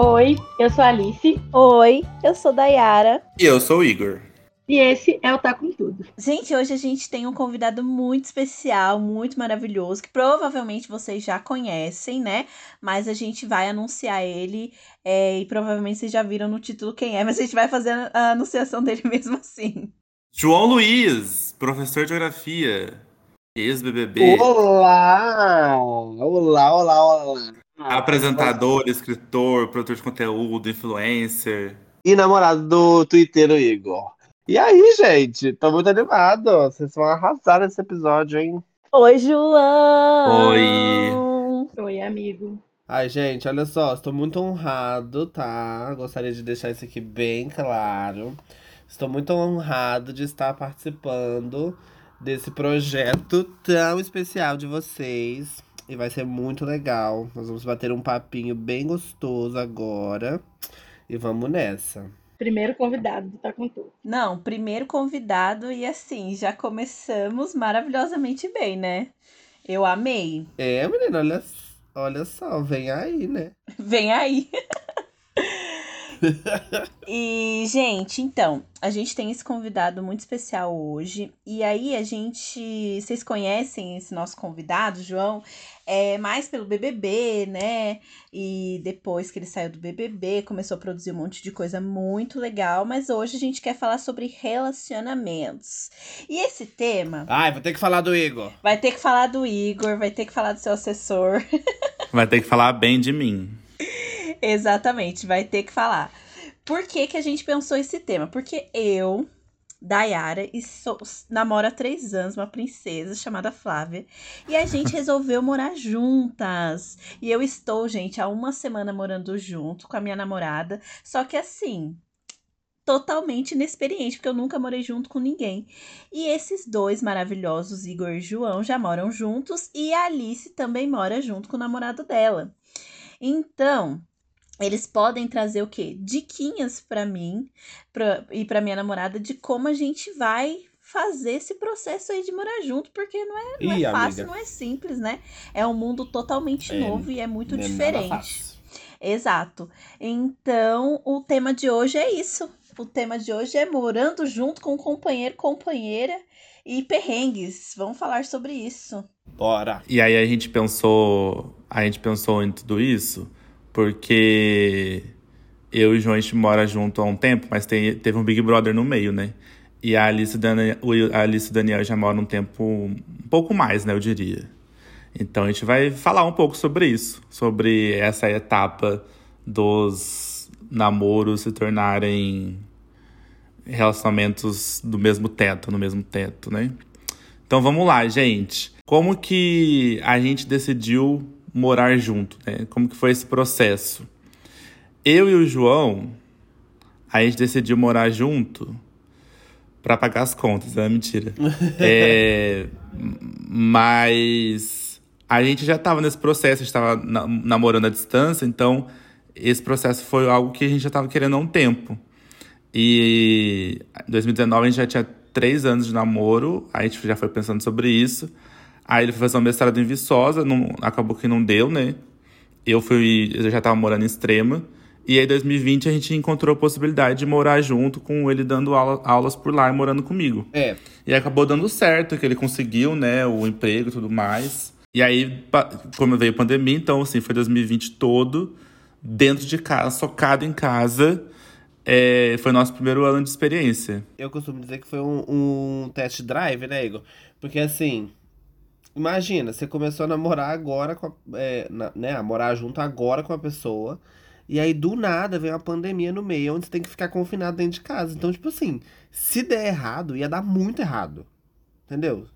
Oi, eu sou a Alice. Oi, eu sou Dayara. E eu sou o Igor. E esse é o Tá Com Tudo. Gente, hoje a gente tem um convidado muito especial, muito maravilhoso, que provavelmente vocês já conhecem, né? Mas a gente vai anunciar ele é, e provavelmente vocês já viram no título quem é, mas a gente vai fazer a anunciação dele mesmo assim. João Luiz, professor de geografia, ex-BBB. Olá! Olá, olá, olá. Apresentador, escritor, produtor de conteúdo, influencer. E namorado do Twitter, Igor. E aí, gente? Tô muito animado. Vocês vão arrasar nesse episódio, hein? Oi, João! Oi! Oi, amigo. Ai, gente, olha só, estou muito honrado, tá? Gostaria de deixar isso aqui bem claro. Estou muito honrado de estar participando desse projeto tão especial de vocês. E vai ser muito legal. Nós vamos bater um papinho bem gostoso agora. E vamos nessa. Primeiro convidado do Tá Com Tudo. Não, primeiro convidado e assim, já começamos maravilhosamente bem, né? Eu amei. É, menina, olha, olha só, vem aí, né? Vem aí. e, gente, então, a gente tem esse convidado muito especial hoje. E aí, a gente. Vocês conhecem esse nosso convidado, João? É mais pelo BBB, né? E depois que ele saiu do BBB, começou a produzir um monte de coisa muito legal. Mas hoje a gente quer falar sobre relacionamentos. E esse tema. Ai, vou ter que falar do Igor. Vai ter que falar do Igor, vai ter que falar do seu assessor. Vai ter que falar bem de mim. Exatamente, vai ter que falar. Por que, que a gente pensou esse tema? Porque eu, Dayara, e sou, namoro há três anos uma princesa chamada Flávia. E a gente resolveu morar juntas. E eu estou, gente, há uma semana morando junto com a minha namorada. Só que assim, totalmente inexperiente, porque eu nunca morei junto com ninguém. E esses dois maravilhosos, Igor e João, já moram juntos. E a Alice também mora junto com o namorado dela. Então, eles podem trazer o quê? Diquinhas para mim pra, e para minha namorada de como a gente vai fazer esse processo aí de morar junto, porque não é, não Ih, é fácil, amiga. não é simples, né? É um mundo totalmente É, novo e é muito é diferente. Exato. Então, o tema de hoje é isso. O tema de hoje é morando junto com companheiro, companheira e perrengues. Vamos falar sobre isso. Bora. E aí a gente pensou. A gente pensou em tudo isso porque eu e o João a gente mora junto há um tempo, mas tem- teve um Big Brother no meio, né? E a Alice, Dani- o- a Alice Daniel já moram um tempo um pouco mais, né? Eu diria. Então a gente vai falar um pouco sobre isso, sobre essa etapa dos namoros se tornarem relacionamentos do mesmo teto, no mesmo teto, né? Então vamos lá, gente. Como que a gente decidiu morar junto, né? Como que foi esse processo? Eu e o João, a gente decidiu morar junto pra pagar as contas, é mentira. É, mas a gente já tava nesse processo, a gente tava na- namorando à distância, então esse processo foi algo que a gente já tava querendo há um tempo. E em 2019 a gente já tinha três anos de namoro, a gente já foi pensando sobre isso. Aí ele foi fazer um mestrado em Viçosa, não, acabou que não deu, né? Eu fui, eu já tava morando em Extrema. E aí, em 2020, a gente encontrou a possibilidade de morar junto com ele dando aula- aulas por lá e morando comigo. É, E acabou dando certo, que ele conseguiu, né, o emprego e tudo mais. E aí, como veio a pandemia, então, assim, foi 2020 todo, dentro de casa, socado em casa. É, foi nosso primeiro ano de experiência. eu costumo dizer que foi um, um test drive, né, Igor? Porque assim, imagina, você começou a namorar agora com a, é, na- né, a morar junto agora com a pessoa. E aí, do nada, vem uma pandemia no meio, onde você tem que ficar confinado dentro de casa. Então, tipo assim, se der errado, ia dar muito errado. Entendeu?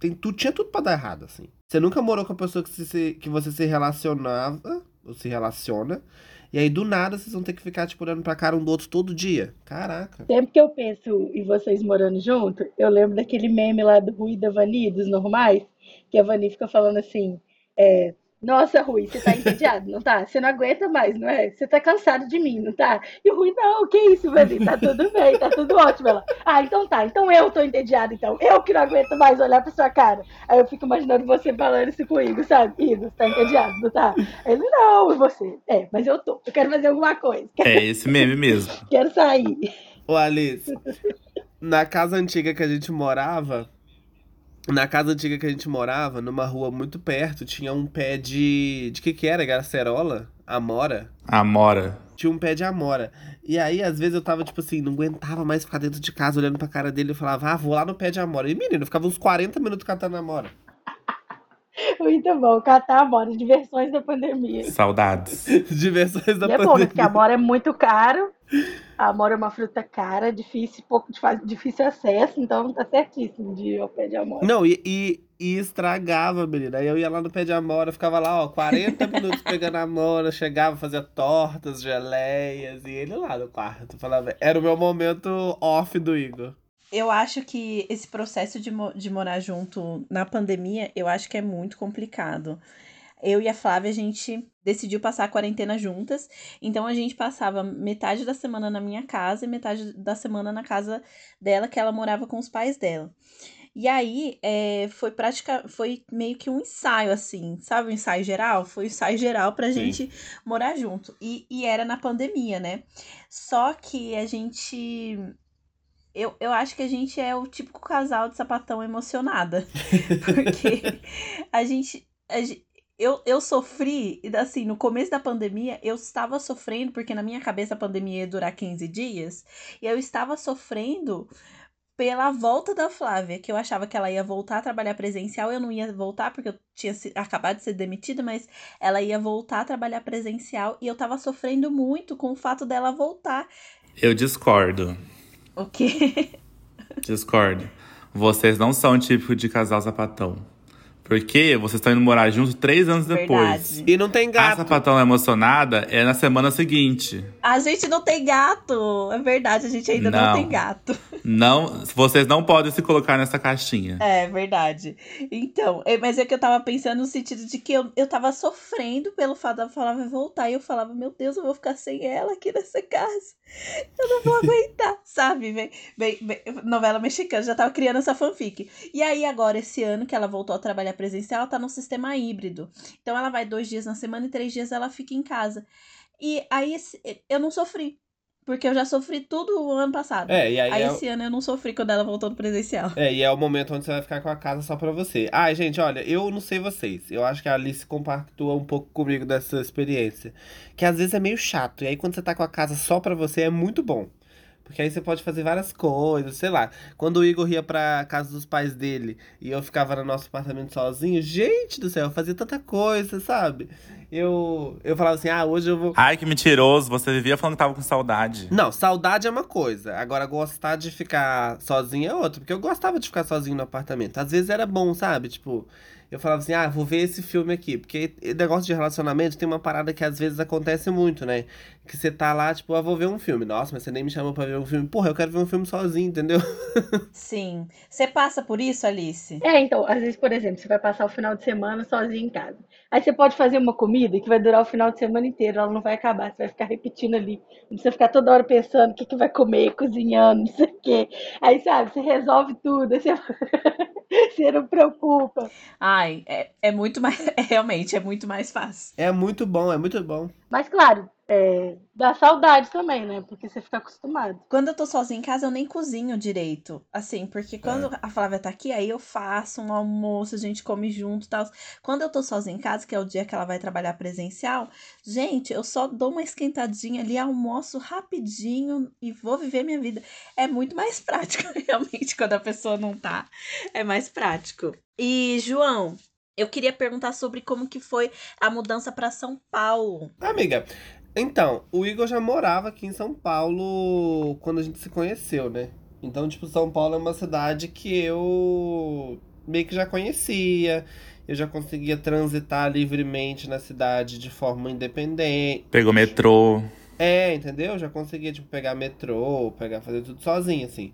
Tem, tu, tinha tudo pra dar errado, assim. Você nunca morou com a pessoa que, se- que você se relacionava, ou se relaciona. E aí, do nada, vocês vão ter que ficar, tipo, olhando pra cara um do outro todo dia. Caraca. Sempre que eu penso em vocês morando junto, eu lembro daquele meme lá do Rui da Vani, dos normais, que a Vani fica falando assim, é, Nossa, Rui, você tá entediado, não tá? Você não aguenta mais, não é? Você tá cansado de mim, não tá? E o Rui, não, que isso, Vani? Tá tudo bem, tá tudo ótimo. Ela, ah, então tá, então eu tô entediada, então. Eu que não aguento mais olhar pra sua cara. Aí eu fico imaginando você falando isso com o Igor, sabe? Igor, você tá entediado, não tá? Aí ele, não, e você? É, mas eu tô, eu quero fazer alguma coisa. É esse meme mesmo. Quero sair. Ô, Alice, na casa antiga que a gente morava, na casa antiga que a gente morava, numa rua muito perto, tinha um pé de. De que que era? Garcerola? Amora? Amora. Tinha um pé de amora. E aí, às vezes, eu tava, tipo assim, não aguentava mais ficar dentro de casa olhando pra cara dele. Eu falava, ah, vou lá no pé de amora. E, menino, eu ficava uns 40 minutos catando amora. Muito bom, catar amora, diversões da pandemia. Saudades. Diversões da E é bom, né? pandemia. Porque a amora é muito caro. A amora é uma fruta cara, difícil, pouco de faz- difícil acesso, então tá certíssimo de ir ao pé de amora. Não, e, e, e estragava, menina. Aí eu ia lá no pé de amora, ficava lá, ó, 40 minutos pegando amora, chegava, fazia tortas, geleias, e ele lá no quarto. Falava, era o meu momento off do Igor. Eu acho que esse processo de, mo- de morar junto na pandemia, eu acho que é muito complicado. Eu e a Flávia, a gente decidiu passar a quarentena juntas. Então a gente passava metade da semana na minha casa e metade da semana na casa dela, que ela morava com os pais dela. E aí, é, foi prática, foi meio que um ensaio, assim, sabe? Um ensaio geral? Foi um ensaio geral pra Sim. gente morar junto. E, e era na pandemia, né? Só que a gente. Eu, eu acho que a gente é o típico casal de sapatão emocionada. Porque a gente. a gen- eu, eu sofri, e assim, no começo da pandemia, eu estava sofrendo, porque na minha cabeça a pandemia ia durar 15 dias, e eu estava sofrendo pela volta da Flávia, que eu achava que ela ia voltar a trabalhar presencial, eu não ia voltar porque eu tinha acabado de ser demitida, mas ela ia voltar a trabalhar presencial, e eu tava sofrendo muito com o fato dela voltar. Eu discordo. O quê? Discordo. Vocês não são o típico de casal sapatão. Porque vocês estão indo morar juntos três anos depois. Verdade. E não tem A gato. sapatão emocionada é na semana seguinte. A gente não tem gato. É verdade, a gente ainda não, Não. tem gato. Não, vocês não podem se colocar nessa caixinha. É verdade. Então, é- mas é que eu tava pensando no sentido de que eu, eu tava sofrendo pelo fato da Flávia voltar. E eu falava, meu Deus, eu vou ficar sem ela aqui nessa casa. Eu não vou aguentar, sabe? Bem, bem- bem- novela mexicana, já tava criando essa fanfic. E aí, agora, esse ano que ela voltou a trabalhar presencial, ela tá no sistema híbrido. Então, ela vai dois dias na semana e três dias ela fica em casa. E aí, eu não sofri. Porque eu já sofri tudo o ano passado. É, e aí, Aí é, esse ano eu não sofri quando ela voltou no presencial. é, e é o momento onde você vai ficar com a casa só pra você. Ai, gente, olha, eu não sei vocês. Eu acho que a Alice compactua um pouco comigo dessa experiência. Que às vezes é meio chato. E aí, quando você tá com a casa só pra você, é muito bom. Porque aí você pode fazer várias coisas, sei lá. Quando o Igor ia pra casa dos pais dele e eu ficava no nosso apartamento sozinho, gente do céu, eu fazia tanta coisa, sabe? Eu, eu falava assim, ah, hoje eu vou. Ai, que mentiroso. Você vivia falando que tava com saudade. Não, saudade é uma coisa. Agora, gostar de ficar sozinho é outra. Porque eu gostava de ficar sozinho no apartamento. Às vezes era bom, sabe? Tipo, eu falava assim, ah, vou ver esse filme aqui. Porque negócio de relacionamento tem uma parada que às vezes acontece muito, né? Que você tá lá, tipo, ah, vou ver um filme. Nossa, mas você nem me chamou pra ver um filme. Porra, eu quero ver um filme sozinho, entendeu? Sim. Você passa por isso, Alice? É, então, às vezes, por exemplo, você vai passar o final de semana sozinho em casa. Aí você pode fazer uma comida que vai durar o final de semana inteiro, ela não vai acabar, você vai ficar repetindo ali. Não precisa ficar toda hora pensando o que, que vai comer, cozinhando, não sei o quê. Aí, sabe, você resolve tudo, aí você, você não preocupa. Ai, é, é muito mais. É, realmente, é muito mais fácil. É muito bom, é muito bom. Mas, claro, é, dá saudade também, né? Porque você fica acostumado. Quando eu tô sozinha em casa, eu nem cozinho direito. Assim, porque quando É. a Flávia tá aqui, aí eu faço um almoço, a gente come junto e tal. Quando eu tô sozinha em casa, que é o dia que ela vai trabalhar presencial, gente, eu só dou uma esquentadinha ali, almoço rapidinho e vou viver minha vida. É muito mais prático, realmente, quando a pessoa não tá. É mais prático. E, João, eu queria perguntar sobre como que foi a mudança pra São Paulo. Amiga, então, o Igor já morava aqui em São Paulo quando a gente se conheceu, né? Então, tipo, São Paulo é uma cidade que eu meio que já conhecia. Eu já conseguia transitar livremente na cidade de forma independente. Pegou metrô. É, entendeu? Já conseguia, tipo, pegar metrô, pegar, fazer tudo sozinho, assim.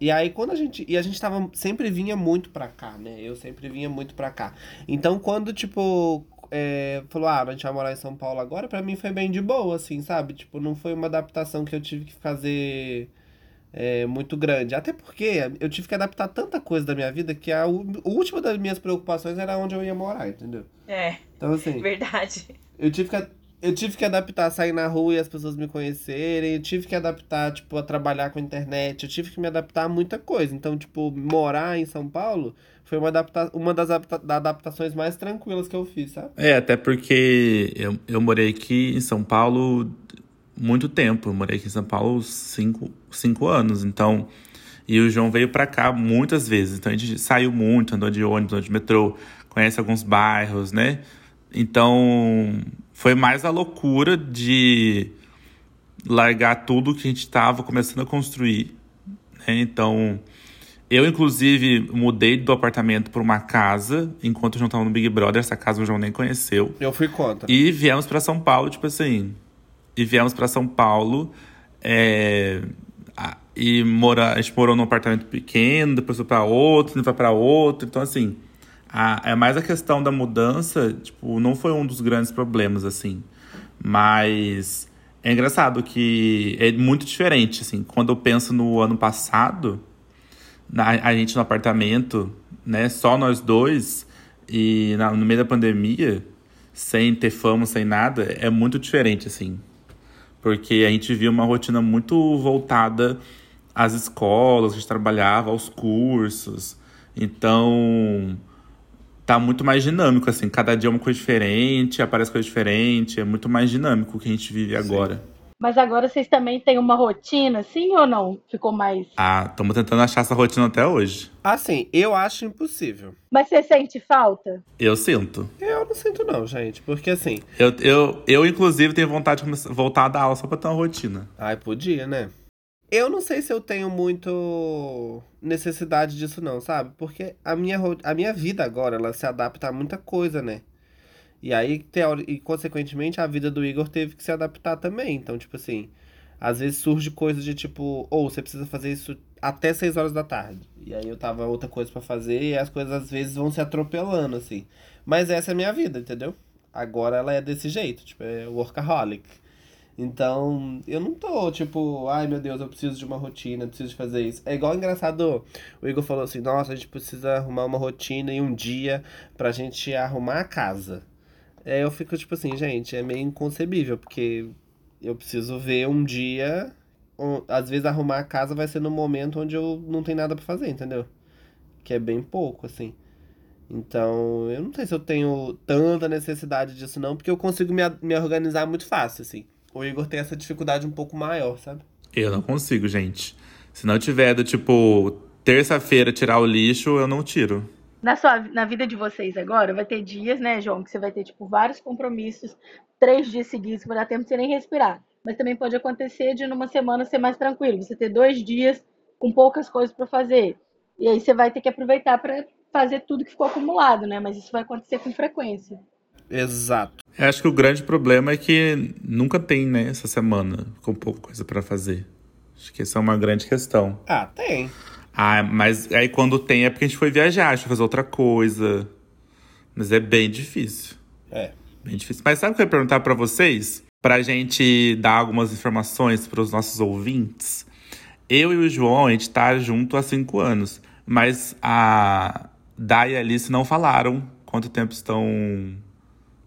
E aí, quando a gente. E a gente tava. Sempre vinha muito pra cá, né? Eu sempre vinha muito pra cá. Então, quando, tipo. É, falou, ah, a gente vai morar em São Paulo agora, pra mim foi bem de boa, assim, sabe? Tipo, não foi uma adaptação que eu tive que fazer é, muito grande. Até porque eu tive que adaptar tanta coisa da minha vida que a última das minhas preocupações era onde eu ia morar, entendeu? É. Então, assim. Verdade. Eu tive que eu tive que adaptar a sair na rua e as pessoas me conhecerem. Eu tive que adaptar, tipo, a trabalhar com a internet. Eu tive que me adaptar a muita coisa. Então, tipo, morar em São Paulo foi uma, adapta uma das adapta adaptações mais tranquilas que eu fiz, sabe? É, até porque eu, eu morei aqui em São Paulo muito tempo. Eu morei aqui em São Paulo cinco, cinco anos. Então, e o João veio para cá muitas vezes. Então a gente saiu muito, andou de ônibus, andou de metrô, conhece alguns bairros, né? Então, foi mais a loucura de largar tudo que a gente estava começando a construir. Né? Então, eu, inclusive, mudei do apartamento para uma casa, enquanto o João estava no Big Brother. Essa casa o João nem conheceu. Eu fui contra. E viemos para São Paulo, tipo assim. E viemos para São Paulo. É, e mora, a gente morou num apartamento pequeno, depois foi para outro, depois foi para outro. Então, assim, a, é mais a questão da mudança, tipo, não foi um dos grandes problemas, assim. Mas é engraçado que é muito diferente, assim. Quando eu penso no ano passado, na, a gente no apartamento, né, só nós dois, e na, no meio da pandemia, sem ter fama, sem nada, é muito diferente, assim. Porque a gente via uma rotina muito voltada às escolas, a gente trabalhava, aos cursos. Então, tá muito mais dinâmico, assim. Cada dia é uma coisa diferente, aparece coisa diferente. É muito mais dinâmico o que a gente vive agora. Mas agora vocês também têm uma rotina, sim ou não? Ficou mais. Ah, estamos tentando achar essa rotina até hoje. Assim, eu acho impossível. Mas você sente falta? Eu sinto. Eu não sinto, não, gente. Porque assim. Eu, eu, eu inclusive, tenho vontade de voltar a dar aula só pra ter uma rotina. Ai, podia, né? Eu não sei se eu tenho muito necessidade disso não, sabe? Porque a minha, a minha vida agora, ela se adapta a muita coisa, né? E aí, e consequentemente, a vida do Igor teve que se adaptar também. Então, tipo assim, às vezes surge coisa de tipo, ou oh, você precisa fazer isso até 6 horas da tarde. E aí eu tava outra coisa para fazer e as coisas às vezes vão se atropelando, assim. Mas essa é a minha vida, entendeu? Agora ela é desse jeito, tipo, é workaholic. Então, eu não tô, tipo, ai meu Deus, eu preciso de uma rotina, preciso de fazer isso. É igual engraçado, o Igor falou assim, nossa, a gente precisa arrumar uma rotina e um dia pra gente arrumar a casa. É, eu fico tipo assim, gente, é meio inconcebível, porque eu preciso ver um dia, às vezes arrumar a casa vai ser no momento onde eu não tenho nada pra fazer, entendeu? Que é bem pouco, assim. Então, eu não sei se eu tenho tanta necessidade disso não, porque eu consigo me, me organizar muito fácil, assim o Igor tem essa dificuldade um pouco maior, sabe? Eu não consigo, gente. Se não tiver do tipo, terça-feira tirar o lixo, eu não tiro. Na, sua, na vida de vocês agora, vai ter dias, né, João, que você vai ter, tipo, vários compromissos, três dias seguidos, que vai dar tempo de você nem respirar. Mas também pode acontecer de numa semana ser mais tranquilo. Você ter dois dias com poucas coisas para fazer. E aí você vai ter que aproveitar para fazer tudo que ficou acumulado, né? Mas isso vai acontecer com frequência. Exato. Eu acho que o grande problema é que nunca tem, né, essa semana com pouca coisa para fazer. Acho que essa é uma grande questão. Ah, tem. Ah, mas aí quando tem é porque a gente foi viajar, a gente foi fazer outra coisa. Mas é bem difícil. É. Bem difícil. Mas sabe o que eu ia perguntar para vocês? Pra gente dar algumas informações para os nossos ouvintes. Eu e o João, a gente tá junto há cinco anos. Mas a Dai e a Alice não falaram quanto tempo estão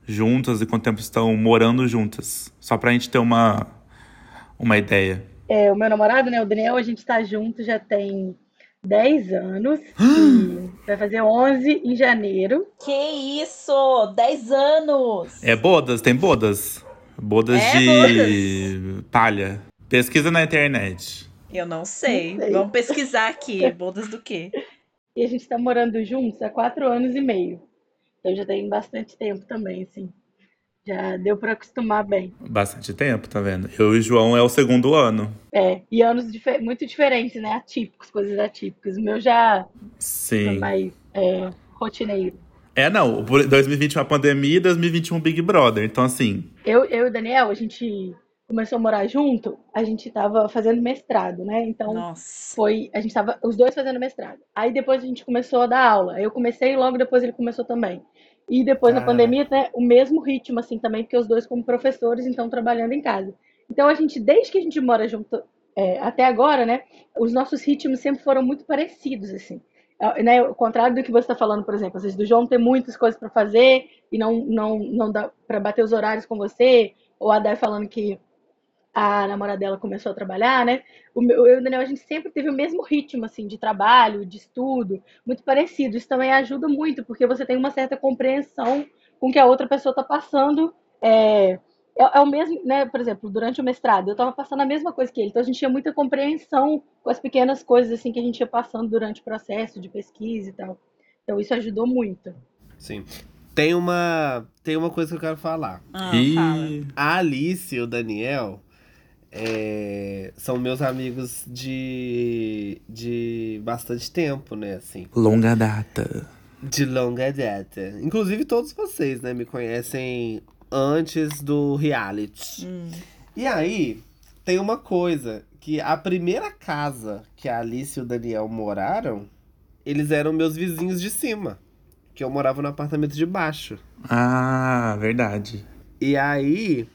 juntas e quanto tempo estão morando juntas? Só pra gente ter uma, uma ideia. É, o meu namorado, né, o Daniel, a gente tá junto já tem 10 anos. vai fazer 11 em janeiro. Que isso! 10 anos! É bodas, tem bodas. Bodas é, de bodas. palha. Pesquisa na internet. Eu não sei. não sei. Vamos pesquisar aqui. bodas do quê? E a gente tá morando juntos há 4 anos e meio. Então já tem bastante tempo também, assim. Já deu para acostumar bem. Bastante tempo, tá vendo? Eu e o João é o segundo ano. É, e anos dif muito diferentes, né? Atípicos, coisas atípicas. O meu já Sim. mais é, rotineiro. É, não. 2021 a pandemia e 2021 Big Brother. Então, assim. Eu, eu e o Daniel, a gente começou a morar junto, a gente tava fazendo mestrado, né? Então Nossa. foi, a gente tava os dois fazendo mestrado. Aí depois a gente começou a dar aula. Eu comecei e logo depois ele começou também. E depois Cara. na pandemia, né, o mesmo ritmo, assim, também, porque os dois como professores, então, trabalhando em casa. Então, a gente, desde que a gente mora junto é, até agora, né, os nossos ritmos sempre foram muito parecidos, assim. É, Né, ao contrário do que você está falando, por exemplo, às vezes do João ter muitas coisas para fazer e não, não, não dá para bater os horários com você, ou a Dai falando que a namorada dela começou a trabalhar, né? O meu, eu e o Daniel, a gente sempre teve o mesmo ritmo, assim, de trabalho, de estudo, muito parecido. Isso também ajuda muito, porque você tem uma certa compreensão com o que a outra pessoa está passando. É, é, é o mesmo, né? Por exemplo, durante o mestrado, eu estava passando a mesma coisa que ele, então a gente tinha muita compreensão com as pequenas coisas, assim, que a gente ia passando durante o processo de pesquisa e tal. Então isso ajudou muito. Sim. Tem uma, tem uma coisa que eu quero falar. Ah, fala. E A Alice e o Daniel é, são meus amigos de, de bastante tempo, né? Assim, longa data. de longa data. Inclusive todos vocês, né? Me conhecem antes do reality. Hum. E aí, tem uma coisa, que a primeira casa que a Alice e o Daniel moraram, eles eram meus vizinhos de cima. Que eu morava no apartamento de baixo. Ah, verdade. E aí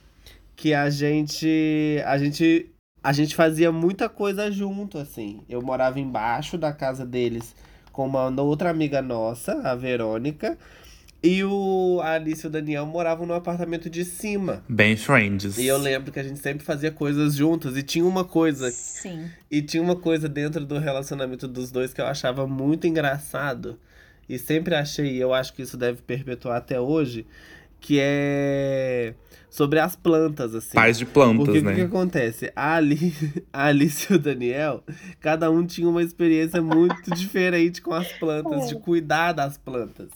que a gente a gente a gente fazia muita coisa junto assim. Eu morava embaixo da casa deles com uma outra amiga nossa, a Verônica, e o a Alice e o Daniel moravam no apartamento de cima. Bem friends. E eu lembro que a gente sempre fazia coisas juntos e tinha uma coisa Sim. e tinha uma coisa dentro do relacionamento dos dois que eu achava muito engraçado. E sempre achei, e eu acho que isso deve perpetuar até hoje, que é sobre as plantas, assim. Pais de plantas, Porque o que, né? que acontece? A Alice, a Alice e o Daniel, cada um tinha uma experiência muito diferente com as plantas, de cuidar das plantas.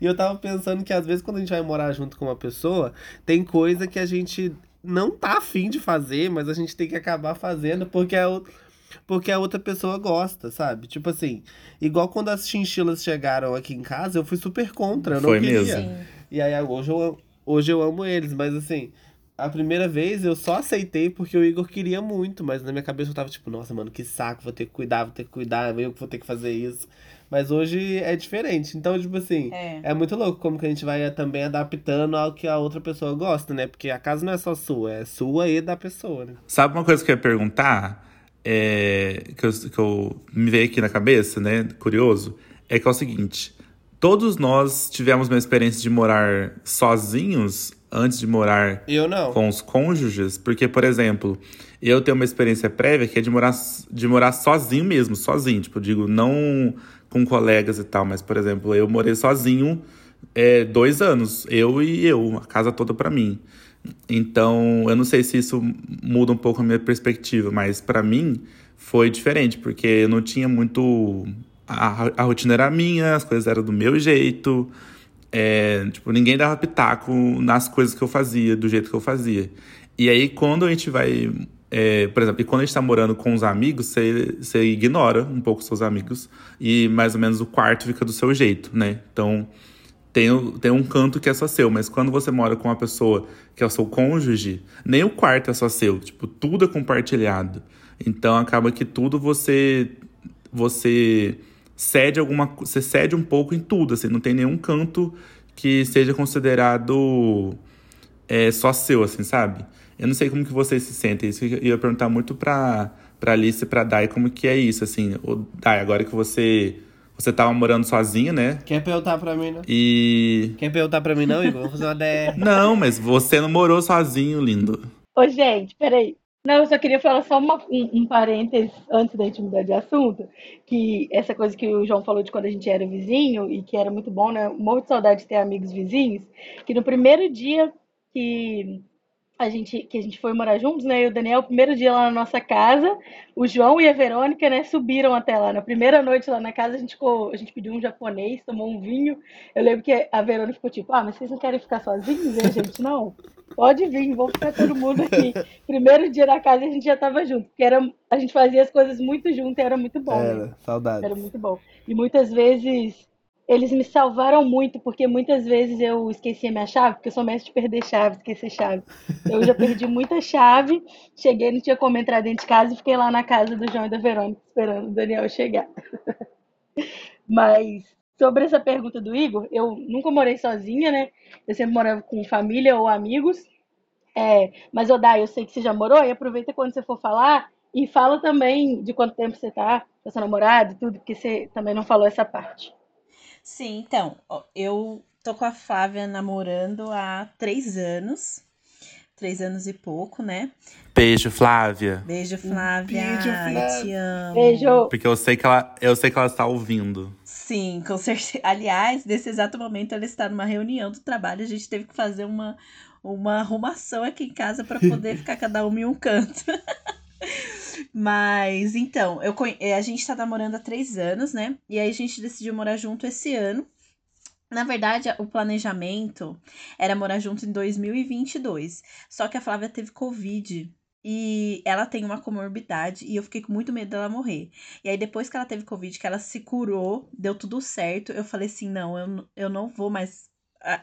E eu tava pensando que às vezes quando a gente vai morar junto com uma pessoa, tem coisa que a gente não tá afim de fazer, mas a gente tem que acabar fazendo porque é o porque a outra pessoa gosta, sabe? Tipo assim, igual quando as chinchilas chegaram aqui em casa, eu fui super contra, eu não Foi queria. mesmo. E aí hoje eu, hoje eu amo eles, mas assim, a primeira vez eu só aceitei porque o Igor queria muito, mas na minha cabeça eu tava tipo, nossa, mano, que saco, vou ter que cuidar, vou ter que cuidar, eu que vou ter que fazer isso. Mas hoje é diferente. Então, tipo assim, É. é muito louco como que a gente vai também adaptando ao que a outra pessoa gosta, né? Porque a casa não é só sua, é sua e da pessoa, né? Sabe uma coisa que eu ia perguntar? É, que, eu, que eu me veio aqui na cabeça, né? Curioso. É que é o seguinte: todos nós tivemos uma experiência de morar sozinhos antes de morar com os cônjuges, porque, por exemplo, eu tenho uma experiência prévia que é de morar, de morar sozinho mesmo, sozinho. Tipo, digo, não com colegas e tal, mas, por exemplo, eu morei sozinho é, dois anos, eu e eu, a casa toda pra mim. Então, eu não sei se isso muda um pouco a minha perspectiva, mas pra mim foi diferente, porque eu não tinha muito. A, a rotina era minha, as coisas eram do meu jeito. É, tipo, ninguém dava pitaco nas coisas que eu fazia, do jeito que eu fazia. E aí, quando a gente vai. é, por exemplo, e quando a gente tá morando com os amigos, você, ignora um pouco seus amigos e mais ou menos o quarto fica do seu jeito, né? Então, tem, tem um canto que é só seu, mas quando você mora com uma pessoa que é o seu cônjuge, nem o quarto é só seu, tipo, tudo é compartilhado. Então acaba que tudo você você cede alguma você cede um pouco em tudo, assim, não tem nenhum canto que seja considerado é, só seu, assim, sabe? Eu não sei como que vocês se sentem, isso eu ia perguntar muito pra, pra Alice e pra Dai como que é isso, assim. O, Dai, agora que você você tava morando sozinha, né? Quer perguntar pra mim, não? E Quer perguntar pra mim, não, Igor? Vamos fazer uma DR. Não, mas você não morou sozinho, lindo. Ô, gente, peraí. Não, eu só queria falar só uma- um, um parênteses antes da gente mudar de assunto, que essa coisa que o João falou de quando a gente era vizinho e que era muito bom, né? Um monte de saudade de ter amigos vizinhos, que no primeiro dia que a gente, que a gente foi morar juntos, né? Eu e o Daniel, o primeiro dia lá na nossa casa, o João e a Verônica, né, subiram até lá. Na primeira noite lá na casa, a gente, ficou, a gente pediu um japonês, tomou um vinho. Eu lembro que a Verônica ficou tipo, ah, mas vocês não querem ficar sozinhos, né, gente? Não, pode vir, vamos ficar todo mundo aqui. Primeiro dia na casa, a gente já tava junto, porque era, a gente fazia as coisas muito junto e era muito bom, né? Era, saudade. Era muito bom. E muitas vezes eles me salvaram muito, porque muitas vezes eu esquecia minha chave, porque eu sou mestre de perder chave, esquecer chave. Eu já perdi muita chave, cheguei, não tinha como entrar dentro de casa e fiquei lá na casa do João e da Verônica esperando o Daniel chegar. Mas sobre essa pergunta do Igor, eu nunca morei sozinha, né? Eu sempre morava com família ou amigos. É, mas, Odai, eu sei que você já morou, e aproveita quando você for falar e fala também de quanto tempo você tá com seu namorado e tudo, porque você também não falou essa parte. Sim, então, eu tô com a Flávia namorando há três anos. Três anos e pouco, né? Beijo, Flávia. Beijo, Flávia. Beijo, Flávia. Te amo. Beijo! Porque eu sei que ela, eu sei que ela está ouvindo. Sim, com certeza. Aliás, nesse exato momento ela está numa reunião do trabalho. A gente teve que fazer uma, uma arrumação aqui em casa para poder ficar cada um em um canto. Mas então, eu, a gente tá namorando há três anos, né? E aí a gente decidiu morar junto esse ano. Na verdade, o planejamento era morar junto em 2022. Só que a Flávia teve Covid. E ela tem uma comorbidade e eu fiquei com muito medo dela morrer. E aí, depois que ela teve Covid, que ela se curou, deu tudo certo, eu falei assim: não, eu, eu não vou mais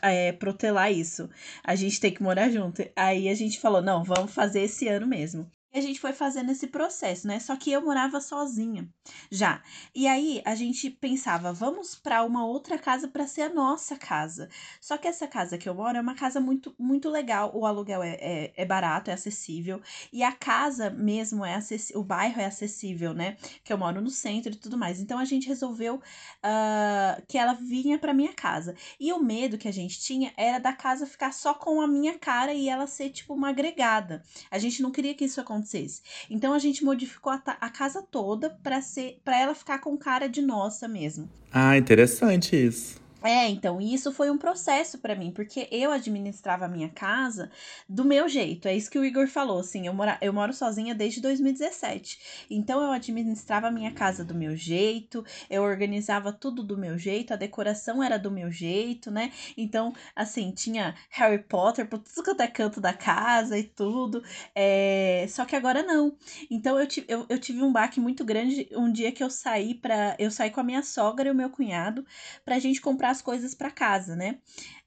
é, protelar isso. A gente tem que morar junto. Aí a gente falou: não, vamos fazer esse ano mesmo. A gente foi fazendo esse processo, né? Só que eu morava sozinha já. E aí a gente pensava, vamos para uma outra casa para ser a nossa casa. Só que essa casa que eu moro é uma casa muito, muito legal. O aluguel é, é, é barato, é acessível. E a casa mesmo é acessível, o bairro é acessível, né? Que eu moro no centro e tudo mais. Então a gente resolveu uh, que ela vinha para minha casa. E o medo que a gente tinha era da casa ficar só com a minha cara e ela ser tipo uma agregada. A gente não queria que isso acontecesse acontecesse. Então a gente modificou a, a casa toda para ser para ela ficar com cara de nossa mesmo. Ah, interessante isso. É, então, isso foi um processo para mim, porque eu administrava a minha casa do meu jeito. É isso que o Igor falou, assim, eu, mora, eu moro sozinha desde 2017. Então eu administrava a minha casa do meu jeito, eu organizava tudo do meu jeito, a decoração era do meu jeito, né? Então, assim, tinha Harry Potter por tudo quanto é canto da casa e tudo. É... Só que agora não. Então eu, eu, eu tive um baque muito grande um dia que eu saí para Eu saí com a minha sogra e o meu cunhado pra gente comprar as coisas para casa, né?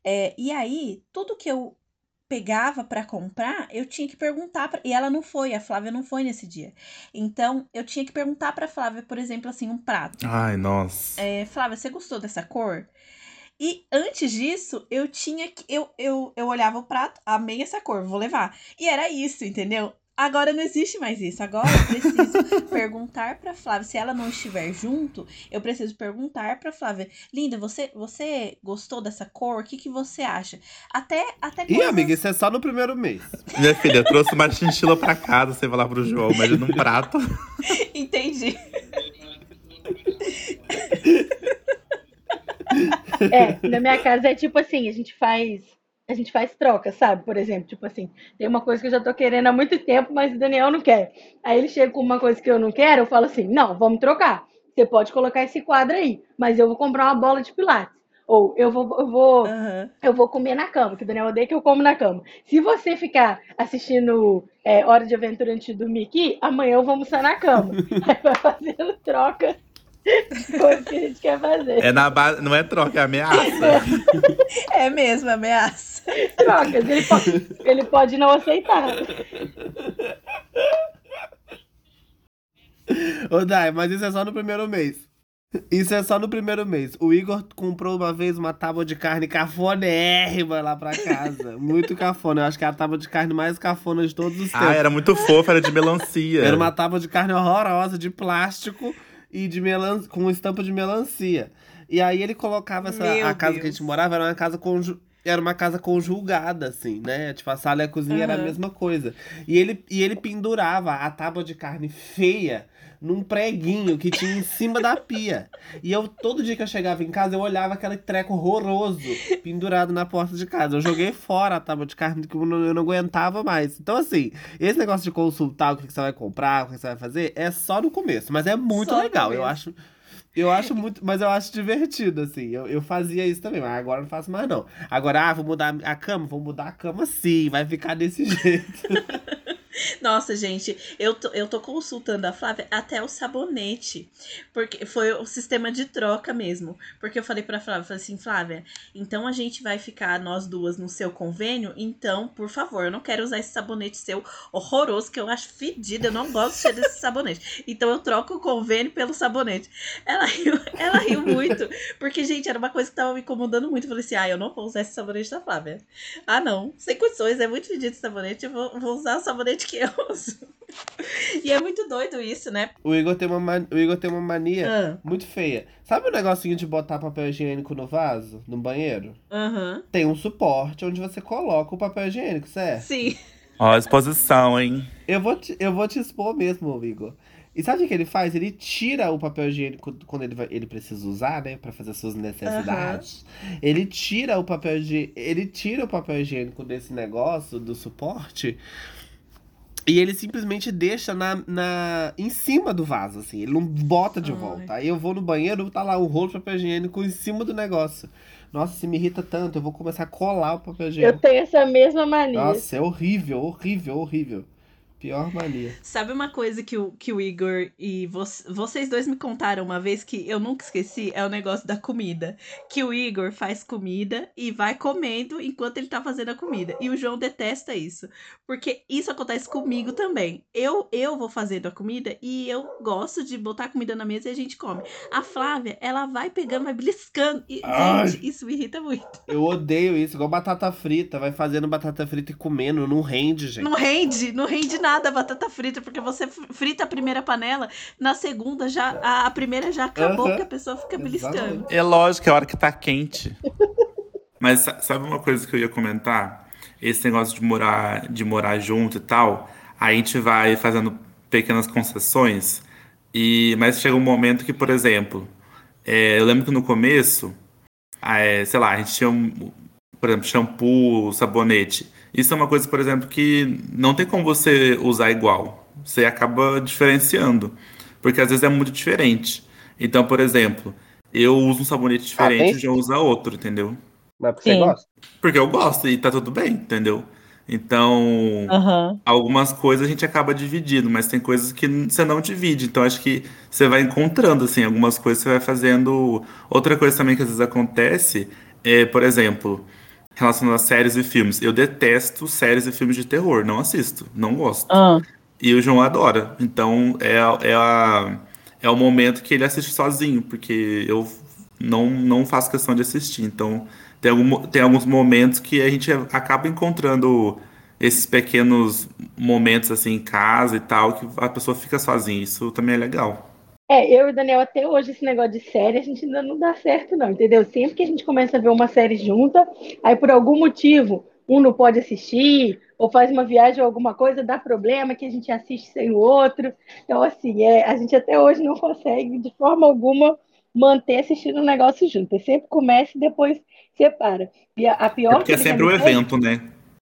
É, e aí, tudo que eu pegava para comprar, eu tinha que perguntar pra... e ela não foi, a Flávia não foi nesse dia. Então, eu tinha que perguntar para Flávia, por exemplo, assim, um prato. Ai, nossa. É, Flávia, você gostou dessa cor? E antes disso, eu tinha que. Eu, eu, eu olhava o prato, amei essa cor, vou levar. E era isso, entendeu? Agora não existe mais isso. Agora eu preciso perguntar para Flávia. Se ela não estiver junto, eu preciso perguntar para Flávia. Linda, você você gostou dessa cor? O que, que você acha? Até até Ih, amiga, isso é só no primeiro mês. Minha filha, trouxe uma chinchila pra casa, você vai lá pro João, mas num prato. Entendi. É, na minha casa é tipo assim, a gente faz a gente faz troca, sabe? Por exemplo, tipo assim, tem uma coisa que eu já tô querendo há muito tempo, mas o Daniel não quer. Aí ele chega com uma coisa que eu não quero, eu falo assim: não, vamos trocar. Você pode colocar esse quadro aí, mas eu vou comprar uma bola de pilates. Ou eu vou, eu vou, uhum. eu vou comer na cama, que o Daniel odeia que eu como na cama. Se você ficar assistindo é, Hora de Aventura antes de dormir aqui, amanhã eu vou almoçar na cama. aí vai fazendo troca coisa que a gente quer fazer. É na base, não é troca, é ameaça. É mesmo, ameaça. Trocas, ele pode, ele pode não aceitar. Ô, Dai, mas isso é só no primeiro mês. Isso é só no primeiro mês. O Igor comprou uma vez uma tábua de carne cafonérrima lá pra casa. Muito cafona. Eu acho que é a tábua de carne mais cafona de todos os ah, tempos. Ah, era muito fofa, era de melancia. Era uma tábua de carne horrorosa, de plástico e de melan com estampa de melancia. E aí ele colocava essa. Meu a casa Deus. que a gente morava era uma casa conju era uma casa conjugada, assim, né? Tipo, a sala e a cozinha uhum. era a mesma coisa. E ele, e ele pendurava a tábua de carne feia num preguinho que tinha em cima da pia. E eu, todo dia que eu chegava em casa, eu olhava aquele treco horroroso pendurado na porta de casa. Eu joguei fora a tábua de carne que eu não, eu não aguentava mais. Então, assim, esse negócio de consultar o que você vai comprar, o que você vai fazer, é só no começo. Mas é muito só legal. Eu acho. Eu acho muito, mas eu acho divertido, assim. Eu, eu fazia isso também, mas agora não faço mais, não. Agora, ah, vou mudar a cama? Vou mudar a cama sim, vai ficar desse jeito. Nossa, gente, eu tô, eu tô consultando a Flávia até o sabonete. Porque foi o sistema de troca mesmo. Porque eu falei pra Flávia, falei assim, Flávia, então a gente vai ficar nós duas no seu convênio, então, por favor, eu não quero usar esse sabonete seu horroroso, que eu acho fedido, eu não gosto de cheiro desse sabonete. Então eu troco o convênio pelo sabonete. Ela riu, ela riu muito, porque, gente, era uma coisa que tava me incomodando muito. Eu falei assim, ah, eu não vou usar esse sabonete da Flávia. Ah, não, sem condições, é muito fedido esse sabonete, eu vou, vou usar o sabonete que eu uso. E é muito doido isso, né? O Igor tem uma, man... o Igor tem uma mania Ah. muito feia. Sabe o negocinho de botar papel higiênico no vaso, no banheiro? Aham. Tem um suporte onde você coloca o papel higiênico, certo? Sim. Ó, a exposição, hein? Eu vou te, eu vou te expor mesmo, Igor. E sabe o que ele faz? Ele tira o papel higiênico quando ele, vai, ele precisa usar, né? Pra fazer suas necessidades. Ele tira o papel de, ele tira o papel higiênico desse negócio, do suporte. E ele simplesmente deixa na, na, em cima do vaso, assim. Ele não bota de Ai. volta. Aí eu vou no banheiro, tá lá um rolo de papel higiênico em cima do negócio. Nossa, se me irrita tanto, eu vou começar a colar o papel Eu higiênico. tenho essa mesma mania. Nossa, é horrível, horrível, horrível. Pior mania. Sabe uma coisa que o, que o Igor e vo vocês dois me contaram uma vez que eu nunca esqueci? É o negócio da comida. Que o Igor faz comida e vai comendo enquanto ele tá fazendo a comida. E o João detesta isso. Porque isso acontece comigo também. Eu, eu vou fazendo a comida e eu gosto de botar a comida na mesa e a gente come. A Flávia, ela vai pegando, vai beliscando. E, Ai. gente, isso me irrita muito. Eu odeio isso, igual batata frita. Vai fazendo batata frita e comendo, não rende, gente. Não rende, não rende nada a batata frita, porque você frita a primeira panela, na segunda já a, a primeira já acabou, Aham. porque a pessoa fica beliscando. É lógico, é a hora que tá quente. Mas sa- sabe uma coisa que eu ia comentar? Esse negócio de morar, de morar junto e tal, a gente vai fazendo pequenas concessões, e mas chega um momento que, por exemplo, é, eu lembro que no começo, é, sei lá, a gente tinha, um, por exemplo, shampoo, sabonete. Isso é uma coisa, por exemplo, que não tem como você usar igual. Você acaba diferenciando, porque às vezes é muito diferente. Então, por exemplo, eu uso um sabonete diferente tem? e o João usa outro, entendeu? Mas porque Sim. você gosta? Porque eu gosto e tá tudo bem, entendeu? Então, Aham. algumas coisas a gente acaba dividindo, mas tem coisas que você não divide. Então, acho que você vai encontrando, assim, algumas coisas você vai fazendo. Outra coisa também que às vezes acontece é, por exemplo, relacionado a séries e filmes. Eu detesto séries e filmes de terror, não assisto, não gosto. Ah. E o João adora. Então, é, é, a, é o momento que ele assiste sozinho, porque eu não, não faço questão de assistir. Então, tem, algum, tem alguns momentos que a gente acaba encontrando esses pequenos momentos assim em casa e tal, que a pessoa fica sozinha. Isso também é legal. É, eu e o Daniel, até hoje, esse negócio de série, a gente ainda não dá certo, não, entendeu? Sempre que a gente começa a ver uma série junta, aí por algum motivo, um não pode assistir, ou faz uma viagem ou alguma coisa, dá problema que a gente assiste sem o outro. Então, assim, é, a gente até hoje não consegue, de forma alguma, manter assistindo um negócio junto. É sempre começa e depois separa. E a, a pior É porque é sempre um evento, né?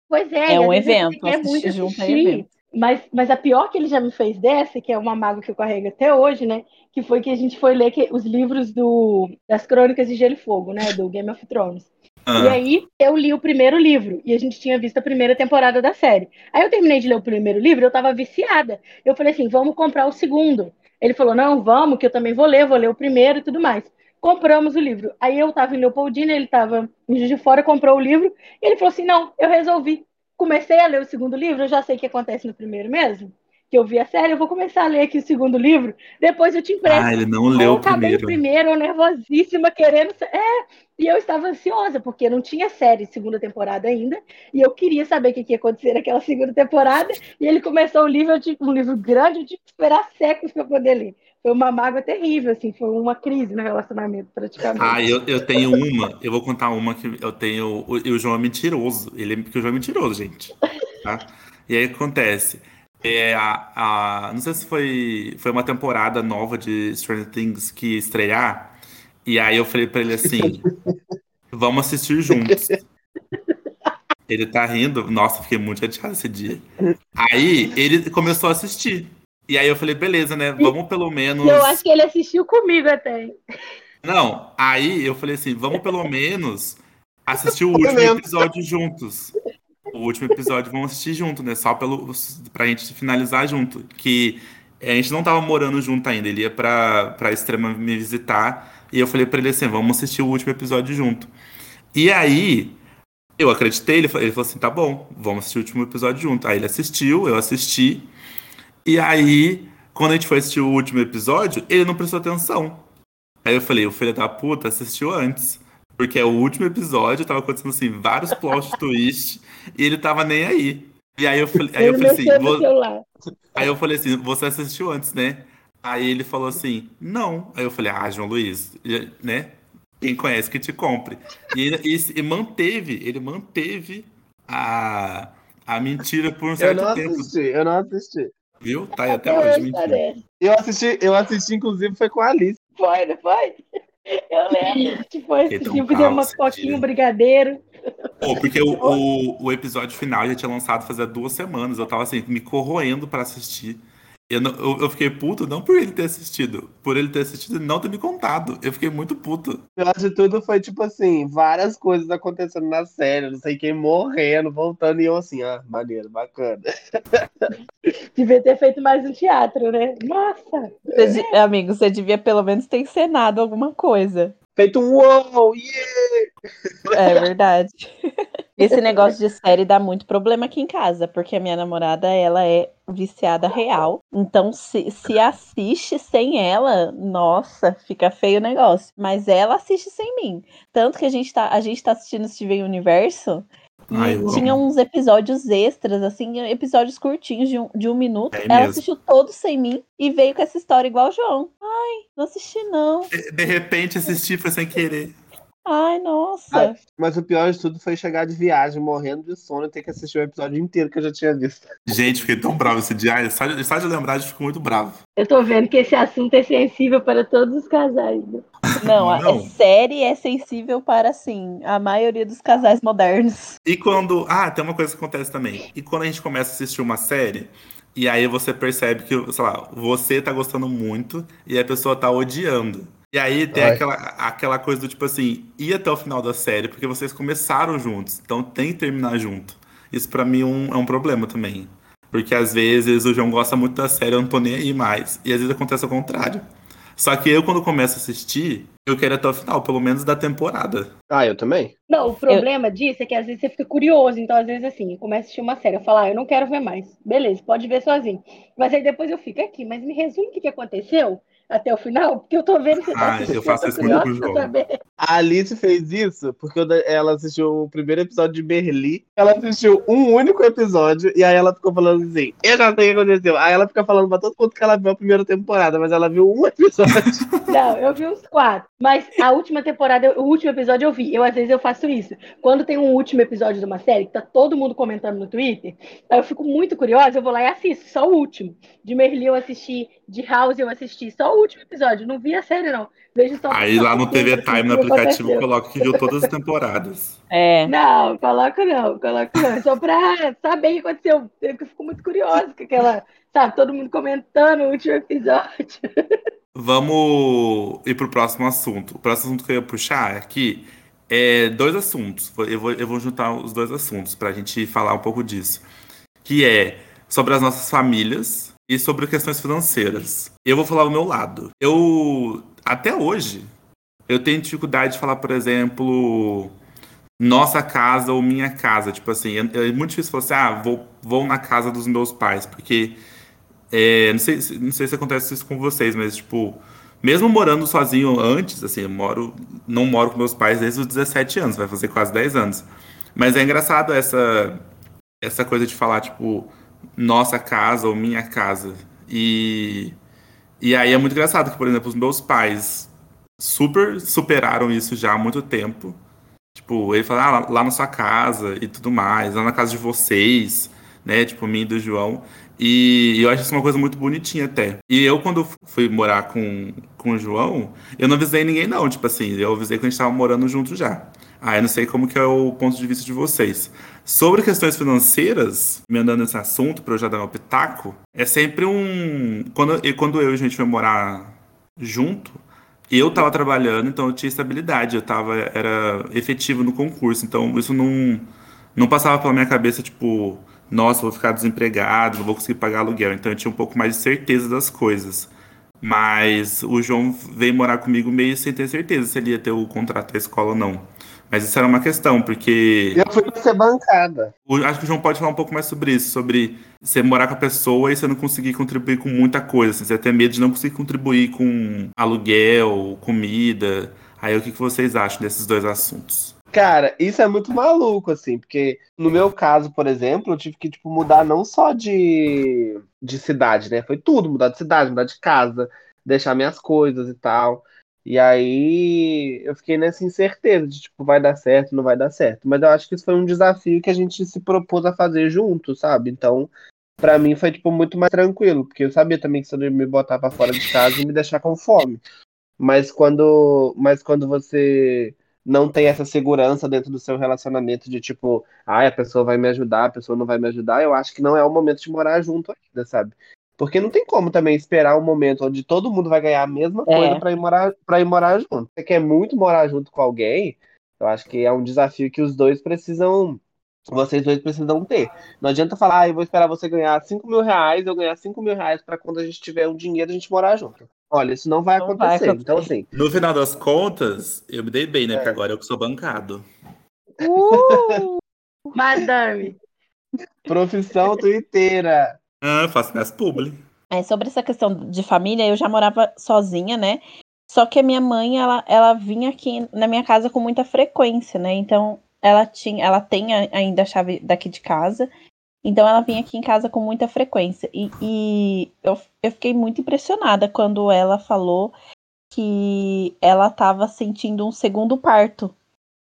Pois é, É um evento, assistir muito junto é evento. Mas, mas a pior que ele já me fez dessa, que é uma mágoa que eu carrego até hoje, né? Que foi que a gente foi ler que- os livros do, das Crônicas de Gelo e Fogo, né? Do Game of Thrones. E Ah, aí eu li o primeiro livro e a gente tinha visto a primeira temporada da série. Aí eu terminei de ler o primeiro livro e eu tava viciada. Eu falei assim, vamos comprar o segundo. Ele falou, não, vamos, que eu também vou ler, vou ler o primeiro e tudo mais. Compramos o livro. Aí eu tava em Leopoldina, ele tava em Juiz de Fora, comprou o livro, e ele falou assim, não, eu resolvi. Comecei a ler o segundo livro, eu já sei o que acontece no primeiro mesmo, que eu vi a série, eu vou começar a ler aqui o segundo livro, depois eu te empresto. ah, ele não leu eu o primeiro. primeiro, eu nervosíssima, querendo. É, e eu estava ansiosa, porque não tinha série segunda temporada ainda, e eu queria saber o que que ia acontecer naquela segunda temporada. E ele começou o livro, eu tive- um livro grande, eu tive que esperar séculos para poder ler. Foi uma mágoa terrível, assim, foi uma crise no relacionamento, praticamente. Ah, eu, eu tenho uma, eu vou contar uma que eu tenho. E o João é mentiroso. Ele, porque o João é mentiroso, gente. Tá? E aí acontece? É, a, a, não sei se foi, foi uma temporada nova de Stranger Things que estrear. E aí eu falei pra ele assim: vamos assistir juntos. Ele tá rindo. Nossa, fiquei muito chateado esse dia. Aí ele começou a assistir. E aí eu falei, beleza, né? Vamos pelo menos. Eu acho que ele assistiu comigo até. Não, aí eu falei assim, vamos pelo menos assistir o último episódio juntos. O o último episódio, vamos assistir junto, né? Só pelo, pra gente finalizar junto. Que a gente não tava morando junto ainda, ele ia pra, pra Extrema me visitar. E eu falei pra ele assim: vamos assistir o último episódio junto. E aí, eu acreditei, ele falou, ele falou assim: tá bom, vamos assistir o último episódio junto. Aí ele assistiu, eu assisti. E aí, quando a gente foi assistir o último episódio, ele não prestou atenção. Aí eu falei: o filho da puta assistiu antes. Porque é o último episódio, tava acontecendo assim, vários plot twists, e ele tava nem aí. E aí eu falei, aí eu falei assim, aí eu falei assim, você assistiu antes, né? Aí ele falou assim, não. Aí eu falei, ah, João Luiz, né? Quem conhece que te compre. E ele e, e manteve, ele manteve a, a mentira por um certo eu não tempo. Assisti, eu não assisti. Viu? Tá aí até hoje mentindo. Eu assisti, eu assisti, inclusive, foi com a Alice. Foi, não foi? Eu lembro que foi assistir, fazer uma coquinha, um brigadeiro. Pô, porque o, o, o, episódio final já tinha lançado fazia duas semanas. Eu tava assim, me corroendo para assistir. Eu, não, eu, eu, fiquei puto não por ele ter assistido, por ele ter assistido e não ter me contado. Eu fiquei muito puto. Pior de tudo foi, tipo assim, várias coisas acontecendo na série, não sei quem morrendo, voltando, e eu assim, ah, maneiro, bacana. Devia ter feito mais um teatro, né? Nossa! Você, amigo, você devia pelo menos ter encenado alguma coisa. Feito um uou, yeah! É verdade. Esse negócio de série dá muito problema aqui em casa, porque a minha namorada, ela é viciada real. Então, se, se assiste sem ela, nossa, fica feio o negócio. Mas ela assiste sem mim. Tanto que a gente tá, a gente tá assistindo Steven Universo. Ai, e tinha uns episódios extras, assim, episódios curtinhos de um, de um minuto. É ela mesmo. assistiu todos sem mim e veio com essa história igual o João. Ai, não assisti, não. De, de repente assisti foi sem querer. Ai, nossa. mas o pior de tudo foi chegar de viagem, morrendo de sono e ter que assistir o episódio inteiro que eu já tinha visto. Gente, fiquei tão bravo esse dia. Só de, só de lembrar, eu fico muito bravo. Eu tô vendo que esse assunto é sensível para todos os casais. Né? Não, a Não. série é sensível para, assim, a maioria dos casais modernos. E quando. Ah, tem uma coisa que acontece também. E quando a gente começa a assistir uma série, e aí você percebe que, sei lá, você tá gostando muito e a pessoa tá odiando. E aí tem aquela, aquela coisa do tipo assim, ir até o final da série, porque vocês começaram juntos, então tem que terminar junto. Isso para mim é um, é um problema também. Porque às vezes o João gosta muito da série, eu não tô nem aí mais. E às vezes acontece o contrário. Só que eu, quando começo a assistir, eu quero até o final, pelo menos da temporada. Ah, eu também? Não, o problema eu... disso é que às vezes você fica curioso. Então, às vezes, assim, eu começo a assistir uma série, eu falo, ah, eu não quero ver mais. Beleza, pode ver sozinho. Mas aí depois eu fico aqui, mas me resume o que, que aconteceu até o final, porque eu tô vendo que você tá Ah, eu faço isso muito com o jogo. A Alice fez isso porque ela assistiu o primeiro episódio de Berlim. Ela assistiu um único episódio e aí ela ficou falando assim: Eu já sei o que aconteceu. Aí ela fica falando pra todo mundo que ela viu a primeira temporada, mas ela viu um episódio. Não, eu vi uns quatro. Mas a última temporada, o último episódio eu vi. Eu, às vezes, eu faço isso. Quando tem um último episódio de uma série, que tá todo mundo comentando no Twitter, aí eu fico muito curiosa, eu vou lá e assisto, só o último. De Merli eu assisti, de House eu assisti, só o último episódio. Não vi a série, não. Vejo só Aí lá no TV Time, no aplicativo, coloca que viu todas as temporadas. É. Não, coloco não, coloco não. Só pra saber o que aconteceu. Eu fico muito curiosa com aquela, sabe, todo mundo comentando o último episódio. Vamos ir pro próximo assunto. O próximo assunto que eu ia puxar aqui é dois assuntos. Eu vou, eu vou juntar os dois assuntos pra gente falar um pouco disso. Que é sobre as nossas famílias e sobre questões financeiras. Eu vou falar o meu lado. Eu, até hoje, eu tenho dificuldade de falar, por exemplo, nossa casa ou minha casa. Tipo assim, é, é muito difícil falar assim, ah, vou, vou na casa dos meus pais, porque é, não, sei, não sei se acontece isso com vocês, mas, tipo, mesmo morando sozinho antes, assim, eu moro, não moro com meus pais desde os 17 anos, vai fazer quase 10 anos. Mas é engraçado essa, essa coisa de falar, tipo, nossa casa ou minha casa. E, e aí é muito engraçado que, por exemplo, os meus pais super superaram isso já há muito tempo. Tipo, ele fala, ah, lá na sua casa e tudo mais, lá na casa de vocês, né? Tipo, mim e do João. E eu acho isso uma coisa muito bonitinha até. E eu, quando fui morar com, com o João, eu não avisei ninguém, não. Tipo assim, eu avisei que a gente tava morando junto já. Ah, eu não sei como que é o ponto de vista de vocês. Sobre questões financeiras, me andando nesse assunto, para eu já dar meu pitaco, é sempre um. Quando, quando eu e a gente foi morar junto, eu tava trabalhando, então eu tinha estabilidade, eu tava, era efetivo no concurso, então isso não não passava pela minha cabeça, tipo, nossa, vou ficar desempregado, não vou conseguir pagar aluguel. Então eu tinha um pouco mais de certeza das coisas. Mas o João veio morar comigo meio sem ter certeza se ele ia ter o contrato da escola ou não. Mas isso era uma questão, porque. Eu fui ser bancada. Acho que o João pode falar um pouco mais sobre isso, sobre você morar com a pessoa e você não conseguir contribuir com muita coisa. Assim, você ter medo de não conseguir contribuir com aluguel, comida. Aí o que vocês acham desses dois assuntos? Cara, isso é muito maluco, assim, porque no meu caso, por exemplo, eu tive que, tipo, mudar não só de, de cidade, né? Foi tudo, mudar de cidade, mudar de casa, deixar minhas coisas e tal. E aí eu fiquei nessa incerteza de, tipo, vai dar certo, não vai dar certo. Mas eu acho que isso foi um desafio que a gente se propôs a fazer junto, sabe? Então, para mim foi, tipo, muito mais tranquilo, porque eu sabia também que se eu me botar pra fora de casa e me deixar com fome. Mas quando, mas quando você não tem essa segurança dentro do seu relacionamento de tipo, ah, a pessoa vai me ajudar, a pessoa não vai me ajudar, eu acho que não é o momento de morar junto ainda, sabe? Porque não tem como também esperar um momento onde todo mundo vai ganhar a mesma é. coisa para ir morar para ir morar junto. Você quer muito morar junto com alguém, eu acho que é um desafio que os dois precisam vocês dois precisam ter. Não adianta falar, ah, eu vou esperar você ganhar 5 mil reais, eu ganhar 5 mil reais para quando a gente tiver um dinheiro a gente morar junto. Olha, isso não vai, não acontecer. vai acontecer. Então, assim. No final das contas, eu me dei bem, né? É. Porque agora eu que sou bancado. Uh! Madame. Profissão twitteira. Ah, faço minhas publi. É, sobre essa questão de família, eu já morava sozinha, né? Só que a minha mãe, ela, ela vinha aqui na minha casa com muita frequência, né? Então, ela tinha, ela tem ainda a chave daqui de casa. Então ela vinha aqui em casa com muita frequência. E, e eu, eu fiquei muito impressionada quando ela falou que ela estava sentindo um segundo parto.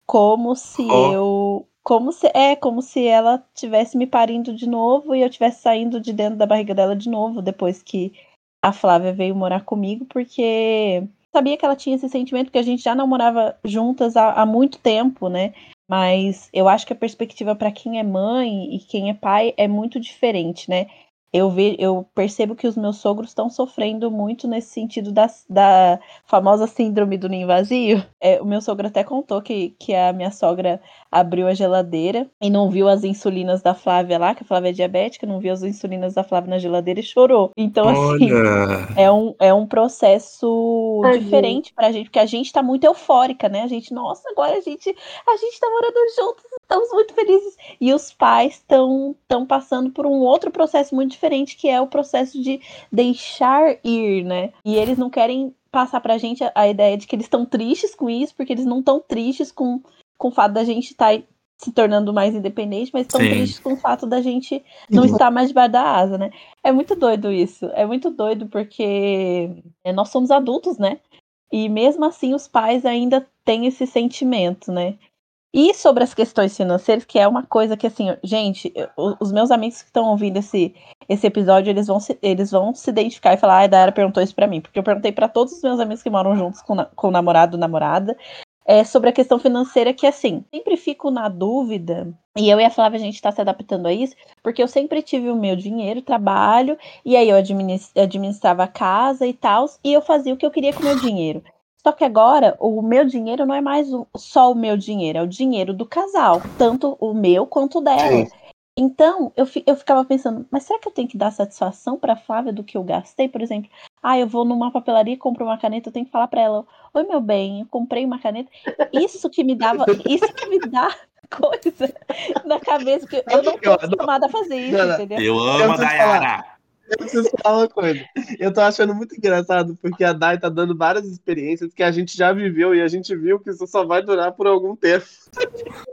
Como se oh. eu. Como se. É, como se ela tivesse me parindo de novo e eu tivesse saindo de dentro da barriga dela de novo, depois que a Flávia veio morar comigo, porque sabia que ela tinha esse sentimento, porque a gente já não morava juntas há, há muito tempo, né? Mas eu acho que a perspectiva para quem é mãe e quem é pai é muito diferente, né? Eu, ve, eu percebo que os meus sogros estão sofrendo muito nesse sentido da, da famosa síndrome do ninho vazio. É, o meu sogro até contou que, que a minha sogra abriu a geladeira e não viu as insulinas da Flávia lá, que a Flávia é diabética, não viu as insulinas da Flávia na geladeira e chorou. Então, assim, é um, é um processo Ai, diferente pra gente, porque a gente tá muito eufórica, né? A gente, nossa, agora a gente, a gente tá morando juntos, estamos muito felizes. E os pais estão passando por um outro processo muito diferente, que é o processo de deixar ir, né? E eles não querem passar pra gente a, a ideia de que eles estão tristes com isso, porque eles não estão tristes com, com o fato da gente estar tá se tornando mais independente, mas estão tristes com o fato da gente não uhum. estar mais debaixo da asa, né? É muito doido isso. É muito doido porque é, nós somos adultos, né? E mesmo assim os pais ainda têm esse sentimento, né? E sobre as questões financeiras, que é uma coisa que, assim, gente, os meus amigos que estão ouvindo esse, esse episódio, eles vão, se, eles vão se identificar e falar, ah, a Dara perguntou isso pra mim. Porque eu perguntei para todos os meus amigos que moram juntos com, com o namorado namorada, é, sobre a questão financeira, que, assim, sempre fico na dúvida, e eu e a Flávia, a gente tá se adaptando a isso, porque eu sempre tive o meu dinheiro, trabalho, e aí eu administrava a casa e tal, e eu fazia o que eu queria com o meu dinheiro. Só que agora o meu dinheiro não é mais só o meu dinheiro, é o dinheiro do casal, tanto o meu quanto o dela. Sim. Então, eu, eu ficava pensando, mas será que eu tenho que dar satisfação para Flávia do que eu gastei? Por exemplo, ah, eu vou numa papelaria e compro uma caneta, eu tenho que falar para ela: Oi, meu bem, eu comprei uma caneta. Isso que me dava, isso que me dá coisa na cabeça, que eu não tô acostumada a fazer isso, entendeu? Eu amo a Dayara. Eu preciso falar uma coisa. Eu tô achando muito engraçado, porque a Dai tá dando várias experiências que a gente já viveu e a gente viu que isso só vai durar por algum tempo.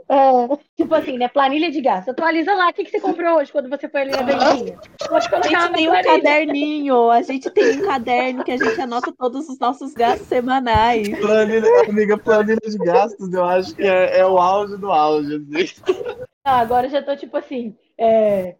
É, tipo assim, né? Planilha de gasto. Atualiza lá o que, que você comprou hoje quando você foi ali na vendinha. A gente tem um caderninho, a gente tem um caderno que a gente anota todos os nossos gastos semanais. Planilha, amiga, planilha de gastos, eu acho que é, é o auge do auge. Assim. Ah, agora já tô tipo assim. É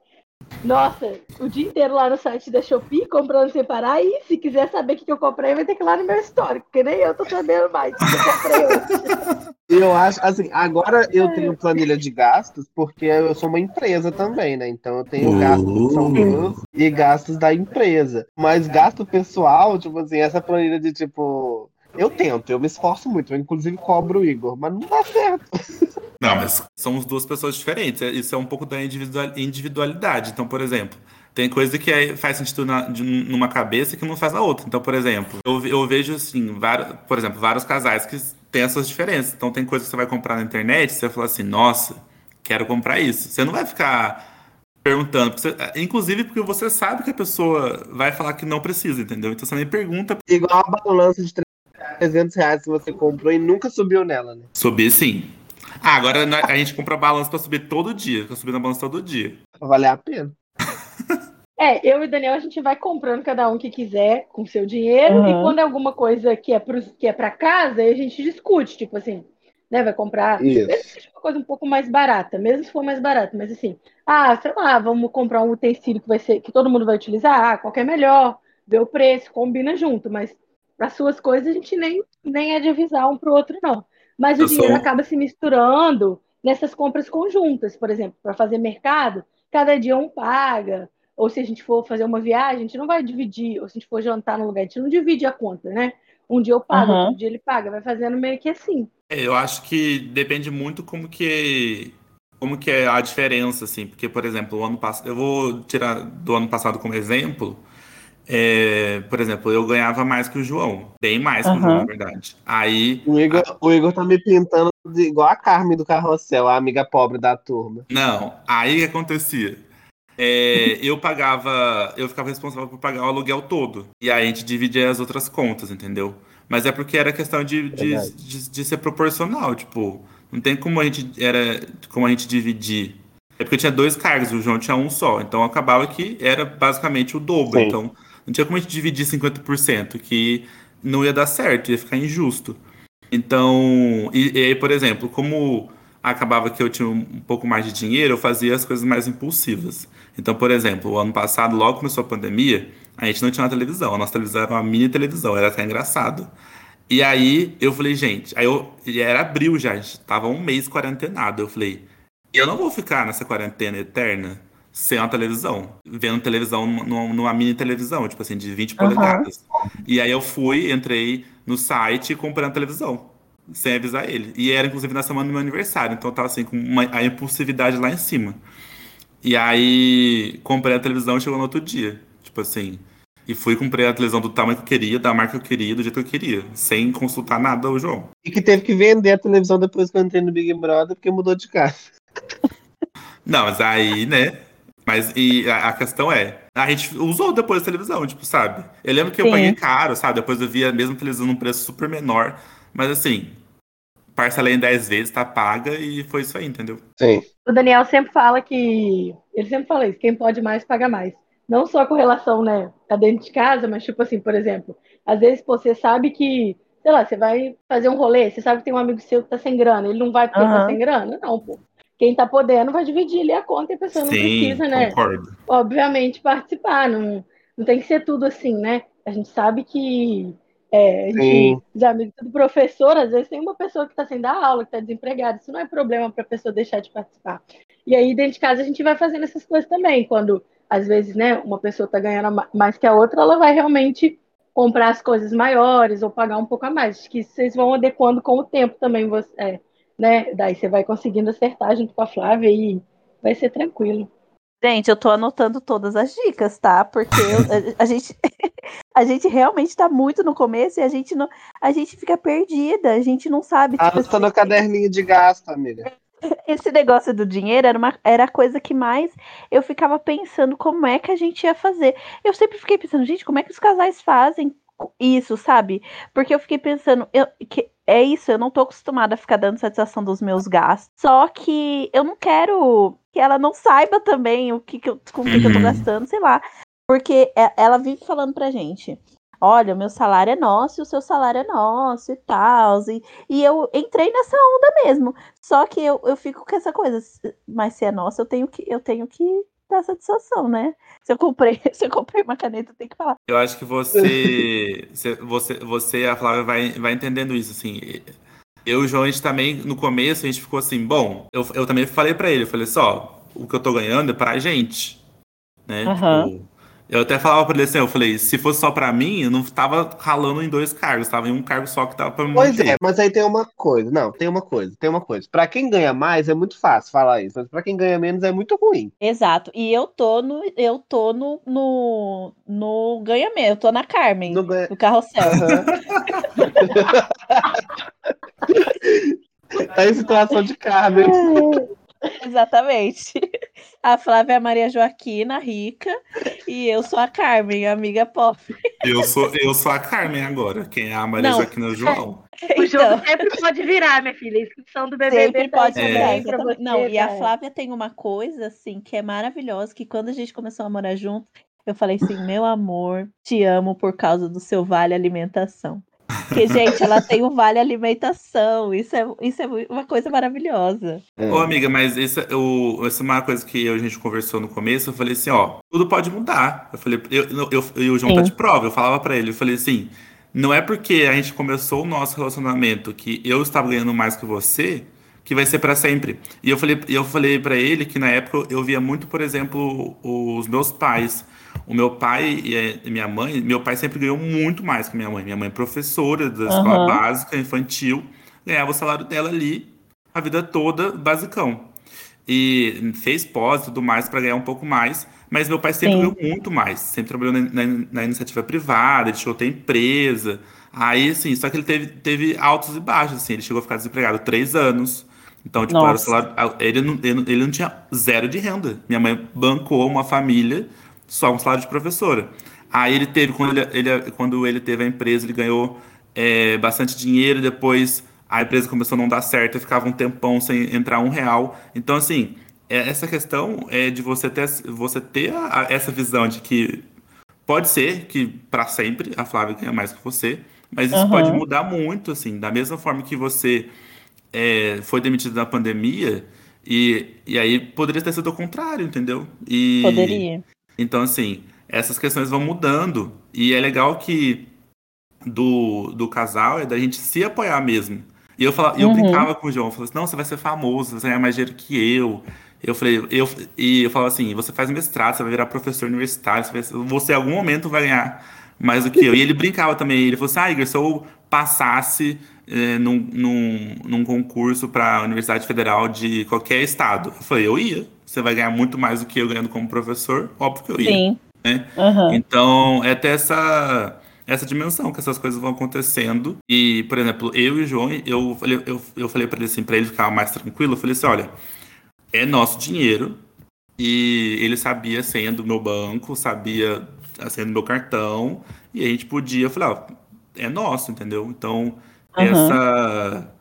nossa, o dia inteiro lá no site da Shopee, comprando sem parar. E se quiser saber o que eu comprei, vai ter que ir lá no meu histórico, porque nem eu tô sabendo mais o que eu comprei hoje. Eu acho, assim, agora eu tenho planilha de gastos, porque eu sou uma empresa também, né? Então eu tenho gastos que são meus e gastos da empresa. Mas gasto pessoal, tipo assim, essa planilha de tipo. Eu tento, eu me esforço muito, eu inclusive cobro o Igor, mas não dá certo. Não, mas somos duas pessoas diferentes. É- Isso é um pouco da individual- individualidade. Então, por exemplo, tem coisa que é- faz sentido na- de- numa cabeça que não faz na outra. Então, por exemplo, eu, eu vejo assim, vários, por exemplo, vários casais que têm essas diferenças. Então, tem coisa que você vai comprar na internet, você vai falar assim, nossa, quero comprar isso. Você não vai ficar perguntando, porque você- inclusive porque você sabe que a pessoa vai falar que não precisa, entendeu? Então você nem pergunta Igual a balança de 300 reais que você comprou e nunca subiu nela, né? subir sim. Ah, agora a gente compra balança pra subir todo dia. Fica subindo a balança todo dia. Pra valer a pena. É, eu e o Daniel, a gente vai comprando cada um que quiser com seu dinheiro. Uhum. E quando é alguma coisa que é, pros, que é pra casa, aí a gente discute. Tipo assim, né? Vai comprar. Isso. Mesmo que seja uma coisa um pouco mais barata, mesmo se for mais barato, mas assim, ah, sei lá, vamos comprar um utensílio que vai ser, que todo mundo vai utilizar, ah, qual é melhor, vê o preço, combina junto, mas para suas coisas a gente nem, nem é de avisar um pro outro, não. Mas o Eu dinheiro sou- acaba se misturando nessas compras conjuntas, por exemplo, para fazer mercado, cada dia um paga, ou se a gente for fazer uma viagem, a gente não vai dividir, ou se a gente for jantar no lugar, a gente não divide a conta, né? Um dia eu pago, Aham. outro dia ele paga, vai fazendo meio que assim. É, Eu acho que depende muito como que como que é a diferença, assim, porque, por exemplo, o ano passado, eu vou tirar do ano passado como exemplo, é, por exemplo, eu ganhava mais que o João, bem mais que o João, na verdade. Aí, O Igor, o Igor tá me pintando de- igual a Carmen do Carrossel, a amiga pobre da turma. não, aí o que acontecia? É, eu pagava, eu ficava responsável por pagar o aluguel todo, e aí a gente dividia as outras contas, entendeu? Mas é porque era questão de, de, de, de ser proporcional, tipo, não tem como a gente era como a gente dividir. É porque tinha dois cargos, o João tinha um só, então acabava que era basicamente o dobro. Sim. Então não tinha como a gente dividir 50%, que não ia dar certo, ia ficar injusto. Então, e, e aí, por exemplo, como acabava que eu tinha um pouco mais de dinheiro, eu fazia as coisas mais impulsivas. Então, por exemplo, o ano passado, logo começou a pandemia, a gente não tinha uma televisão. A nossa televisão era uma mini televisão, era até engraçado. E aí eu falei, gente, aí eu, era abril já, a gente tava um mês quarentenado. Eu falei, eu não vou ficar nessa quarentena eterna sem uma televisão, vendo televisão numa, numa mini televisão, tipo assim, de 20 Aham. polegadas. E aí eu fui, entrei no site e comprei uma televisão, sem avisar ele. E era inclusive na semana do meu aniversário, então eu tava assim, com uma- a impulsividade lá em cima. E aí comprei a televisão e chegou no outro dia. Tipo assim. E fui comprei a televisão do tamanho que eu queria, da marca que eu queria, do jeito que eu queria, sem consultar nada ao João. E que teve que vender a televisão depois que eu entrei no Big Brother, porque mudou de casa. Não, mas aí, né? Mas e a, a questão é, a gente usou depois a televisão, tipo, sabe? Eu lembro que eu Sim. paguei caro, sabe? Depois eu vi a mesma televisão num preço super menor, mas assim, parcelei em 10 vezes, tá paga e foi isso aí, entendeu? Sim. O Daniel sempre fala que. Ele sempre fala isso: quem pode mais, paga mais. Não só com relação, né, a dentro de casa, mas tipo assim, por exemplo, às vezes você sabe que, sei lá, você vai fazer um rolê, você sabe que tem um amigo seu que tá sem grana, ele não vai porque ele tá sem grana? Não, pô. Quem tá podendo vai dividir ali a conta e a pessoa não Sim, precisa, né? concordo. obviamente, participar. Não, não tem que ser tudo assim, né? A gente sabe que é, Sim. os amigos do professor, às vezes tem uma pessoa que está sem dar aula, que está desempregada. Isso não é problema para a pessoa deixar de participar. E aí, dentro de casa, a gente vai fazendo essas coisas também. Quando, às vezes, né, uma pessoa está ganhando ma- mais que a outra, ela vai realmente comprar as coisas maiores ou pagar um pouco a mais. Acho que vocês vão adequando com o tempo também, você, é, né? Daí você vai conseguindo acertar junto com a Flávia e vai ser tranquilo. Gente, eu tô anotando todas as dicas, tá? Porque eu- a, a gente a gente realmente tá muito no começo e a gente não a gente fica perdida, a gente não sabe. Tá tipo, anotando o assim, caderninho de gasto, amiga. esse negócio do dinheiro era, uma, era a coisa que mais eu ficava pensando como é que a gente ia fazer. Eu sempre fiquei pensando, gente, como é que os casais fazem isso, sabe? Porque eu fiquei pensando, eu, que é isso, eu não tô acostumada a ficar dando satisfação dos meus gastos. Só que eu não quero que ela não saiba também o que, que eu, com o que, que eu tô Uhum. gastando, sei lá. Porque é- ela vive falando pra gente. Olha, o meu salário é nosso e o seu salário é nosso e tal. E, e eu entrei nessa onda mesmo. Só que eu, eu fico com essa coisa. Mas se é nossa, eu tenho que, eu tenho que dar satisfação, né? Se eu comprei, se eu comprei uma caneta, eu tenho que falar. Eu acho que você, você, você, e a Flávia vai, vai entendendo isso, assim. Eu e o João, a gente também, no começo, a gente ficou assim, bom, eu, eu também falei pra ele, eu falei só, o que eu tô ganhando é pra gente, né? Aham. Tipo, Eu até falava pra ele assim, eu falei, se fosse só pra mim, eu não tava ralando em dois cargos, tava em um cargo só que tava pra me Pois é, mas aí tem uma coisa. Não, tem uma coisa, tem uma coisa. Pra quem ganha mais é muito fácil falar isso, mas pra quem ganha menos é muito ruim. Exato. E eu tô no. Eu tô no. no, no ganha mesmo. Eu tô na Carmen. Não ganha... No carrossel. Tá em situação de Carmen. Exatamente. A Flávia é a Maria Joaquina, rica, e eu sou a Carmen, amiga pobre. Eu sou, eu sou a Carmen agora. Quem é a Maria Não. Joaquina João? O jogo Então, sempre pode virar, minha filha. A inscrição do BBB sempre tá pode virar. pra exatamente. você, Não, e a. Flávia tem uma coisa, assim, que é maravilhosa, que quando a gente começou a morar junto, eu falei assim, meu amor, te amo por causa do seu vale alimentação. Porque, gente, ela tem o vale alimentação. Isso é, isso é uma coisa maravilhosa. É. Ô, amiga, mas isso, é é uma coisa que eu- a gente conversou no começo. Eu falei assim, ó, tudo pode mudar. Eu falei, eu, eu, eu, e o João tá Sim. de prova. Eu falava pra ele, eu falei assim, não é porque a gente começou o nosso relacionamento que eu estava ganhando mais que você que vai ser pra sempre. E eu falei, eu falei para ele que na época eu via muito, por exemplo, os meus pais. O meu pai e minha mãe, meu pai sempre ganhou muito mais que minha mãe. Minha mãe é professora da escola básica, infantil, ganhava o salário dela ali a vida toda, basicão. E fez pós e tudo mais para ganhar um pouco mais. Mas meu pai sempre Sim. ganhou muito mais. Sempre trabalhou na, na- na iniciativa privada, ele chegou a ter empresa. Aí, assim, só que ele teve, teve altos e baixos, assim. Ele chegou a ficar desempregado três anos. Então, tipo, era o Nossa. salário, ele, não, ele, ele não tinha zero de renda. Minha mãe bancou uma família, só um salário de professora. Aí ele teve, quando ele, ele- quando ele teve a empresa, ele ganhou é, bastante dinheiro. Depois a empresa começou a não dar certo, e ficava um tempão sem entrar um real. Então, assim, é- essa questão é de você ter, você ter a- essa visão de que pode ser que para sempre a Flávia ganha mais que você, mas isso Aham. pode mudar muito, assim. Da mesma forma que você é, foi demitido na pandemia, e, e aí poderia ter sido o contrário, entendeu? E, Poderia. Então, assim, essas questões vão mudando. E é legal que do, do casal é da gente se apoiar mesmo. E eu, falava, eu Uhum. brincava com o João, eu falava assim, não, você vai ser famoso, você vai ganhar mais dinheiro que eu. Eu falei, eu, e eu falava assim, você faz mestrado, você vai virar professor universitário, você, vai, você em algum momento vai ganhar mais do que eu. E ele brincava também, ele falou assim, ah, Igor, se eu passasse eh, num, num, num concurso para a Universidade Federal de qualquer estado. Eu falei, eu ia. Você vai ganhar muito mais do que eu ganhando como professor, óbvio que eu ia. Sim. né? Aham. Então, é ter essa, essa dimensão que essas coisas vão acontecendo. E, por exemplo, eu e o João, eu falei, eu, eu falei para ele assim, para ele ficar mais tranquilo, eu falei assim, olha, é nosso dinheiro. E ele sabia a senha do meu banco, sabia a senha do meu cartão, e a gente podia, eu falei, ó, é nosso, entendeu? Então, Aham. essa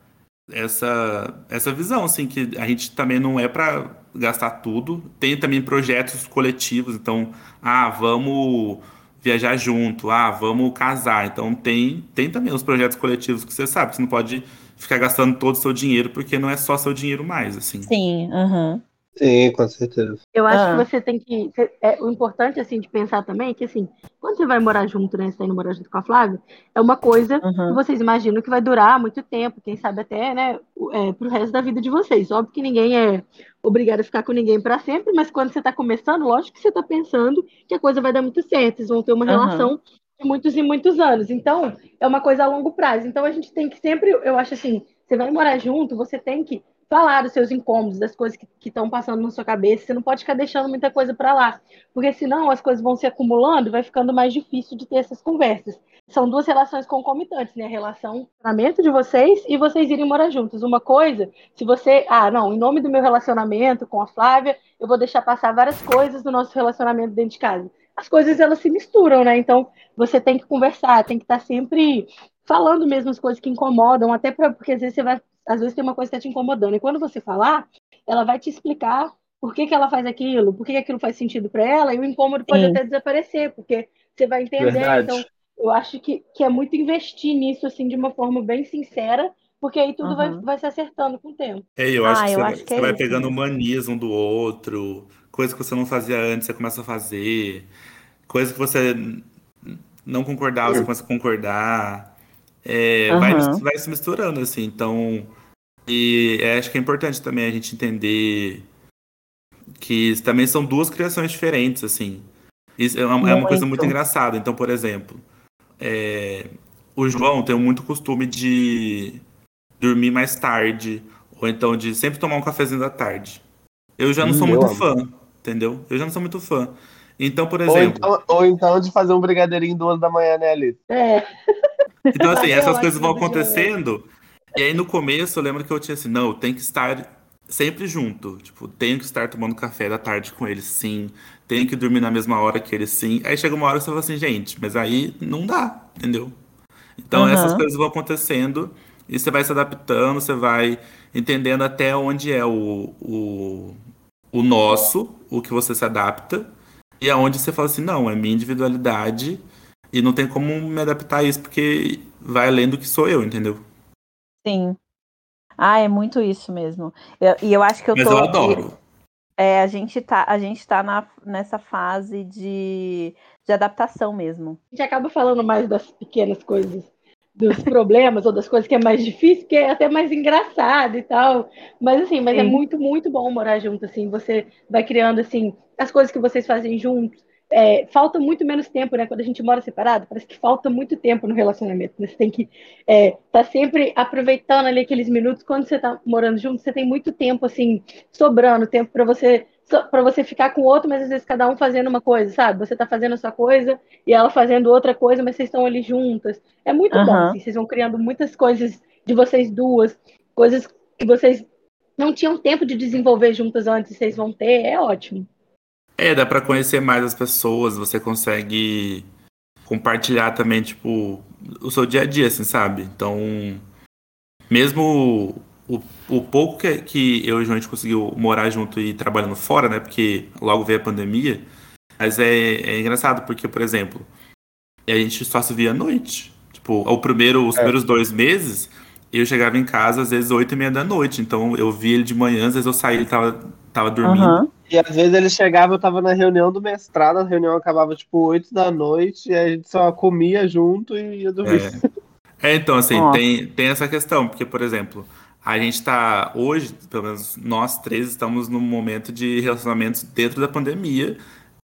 essa essa visão assim que a gente também não é para gastar tudo. Tem também projetos coletivos, então, ah, vamos viajar junto, ah, vamos casar. Então tem tem também os projetos coletivos que você sabe, que você não pode ficar gastando todo o seu dinheiro porque não é só seu dinheiro mais, assim. Sim, aham. Sim, com certeza. Eu acho Ah. que você tem que. é, o importante, assim, de pensar também é que, assim, quando você vai morar junto, né? Você tá indo morar junto com a Flávia, é uma coisa que Aham. vocês imaginam que vai durar muito tempo, quem sabe até, né, o- é, pro resto da vida de vocês. Óbvio que ninguém é obrigado a ficar com ninguém para sempre, mas quando você tá começando, lógico que você tá pensando que a coisa vai dar muito certo, vocês vão ter uma Aham. relação de muitos e muitos anos. Então, é uma coisa a longo prazo. Então, a gente tem que sempre, eu acho assim, você vai morar junto, você tem que falar dos seus incômodos, das coisas que estão passando na sua cabeça. Você não pode ficar deixando muita coisa para lá, porque senão as coisas vão se acumulando vai ficando mais difícil de ter essas conversas. São duas relações concomitantes, né? A relação relacionamento de vocês e vocês irem morar juntos. Uma coisa, se você, ah, não, em nome do meu relacionamento com a Flávia, eu vou deixar passar várias coisas do nosso relacionamento dentro de casa. As coisas elas se misturam, né? Então, você tem que conversar, tem que estar sempre falando mesmo as coisas que incomodam, até pra, porque às vezes você vai às vezes tem uma coisa que está te incomodando. E quando você falar, ela vai te explicar por que, que ela faz aquilo, por que, que aquilo faz sentido para ela, e o incômodo pode Sim. até desaparecer, porque você vai entender. Verdade. Então, eu acho que, que é muito investir nisso assim de uma forma bem sincera, porque aí tudo vai, Uhum. vai se acertando com o tempo. É, eu acho Ah, que eu você, acho vai, que é vai isso pegando manias um do outro, coisa que você não fazia antes, você começa a fazer, coisa que você não concordava, você começa a concordar. É, vai, Aham. vai se misturando, assim. Então, e é, acho que é importante também a gente entender que também são duas criações diferentes, assim. Isso é uma, é uma coisa muito engraçada. Então, por exemplo, é, o João tem muito costume de dormir mais tarde, ou então de sempre tomar um cafezinho da tarde. Eu já não sou eu muito amo. fã, entendeu? Eu já não sou muito fã. Então, por Ou exemplo, então, ou então de fazer um brigadeirinho duas da manhã, né, Alice? É, Então, assim, essas coisas vão muito acontecendo. E aí, no começo, eu lembro que eu tinha assim, não, tenho que estar sempre junto. Tipo, tenho que estar tomando café da tarde com eles, sim. Tenho que dormir na mesma hora que eles, sim. Aí chega uma hora que você fala assim, gente, mas aí não dá, entendeu? Então, Aham. essas coisas vão acontecendo e você vai se adaptando, você vai entendendo até onde é o, o, o nosso, o que você se adapta, e aonde você fala assim, não, é minha individualidade e não tem como me adaptar a isso, porque vai além do que sou eu, entendeu? Sim. Ah, é muito isso mesmo. Eu- e eu acho que eu Mas tô. eu adoro. É, a gente tá, a gente tá na, nessa fase de, de adaptação mesmo. a gente acaba falando mais das pequenas coisas, dos problemas ou das coisas que é mais difícil, que é até mais engraçado e tal. Mas assim, mas é Sim. muito, muito bom morar junto, assim. Você vai criando, assim, as coisas que vocês fazem juntos. É, falta muito menos tempo, né? Quando a gente mora separado, parece que falta muito tempo no relacionamento. né? Você tem que é, tá sempre aproveitando ali aqueles minutos. Quando você tá morando junto, você tem muito tempo, assim, sobrando, tempo para você para você ficar com o outro, mas às vezes cada um fazendo uma coisa, sabe? Você tá fazendo a sua coisa e ela fazendo outra coisa, mas vocês estão ali juntas. É muito bom, Aham. assim, vocês vão criando muitas coisas de vocês duas, coisas que vocês não tinham tempo de desenvolver juntas antes, vocês vão ter, é ótimo. É, dá pra conhecer mais as pessoas, você consegue compartilhar também, tipo, o seu dia a dia, assim, sabe? Então, mesmo o, o pouco que, que eu e o João a gente conseguiu morar junto e trabalhando fora, né? Porque logo veio a pandemia, mas é, é engraçado, porque, por exemplo, a gente só se via à noite. Tipo, o primeiro, os É. primeiros dois meses, eu chegava em casa às vezes oito e meia da noite. Então eu via ele de manhã, às vezes eu saía, ele tava, tava dormindo. Aham. E às vezes ele chegava, eu tava na reunião do mestrado, a reunião acabava tipo 8 da noite, e a gente só comia junto e ia dormir. É, então, assim, tem, tem essa questão, porque, por exemplo, a gente tá, hoje, pelo menos nós três, estamos num momento de relacionamentos dentro da pandemia.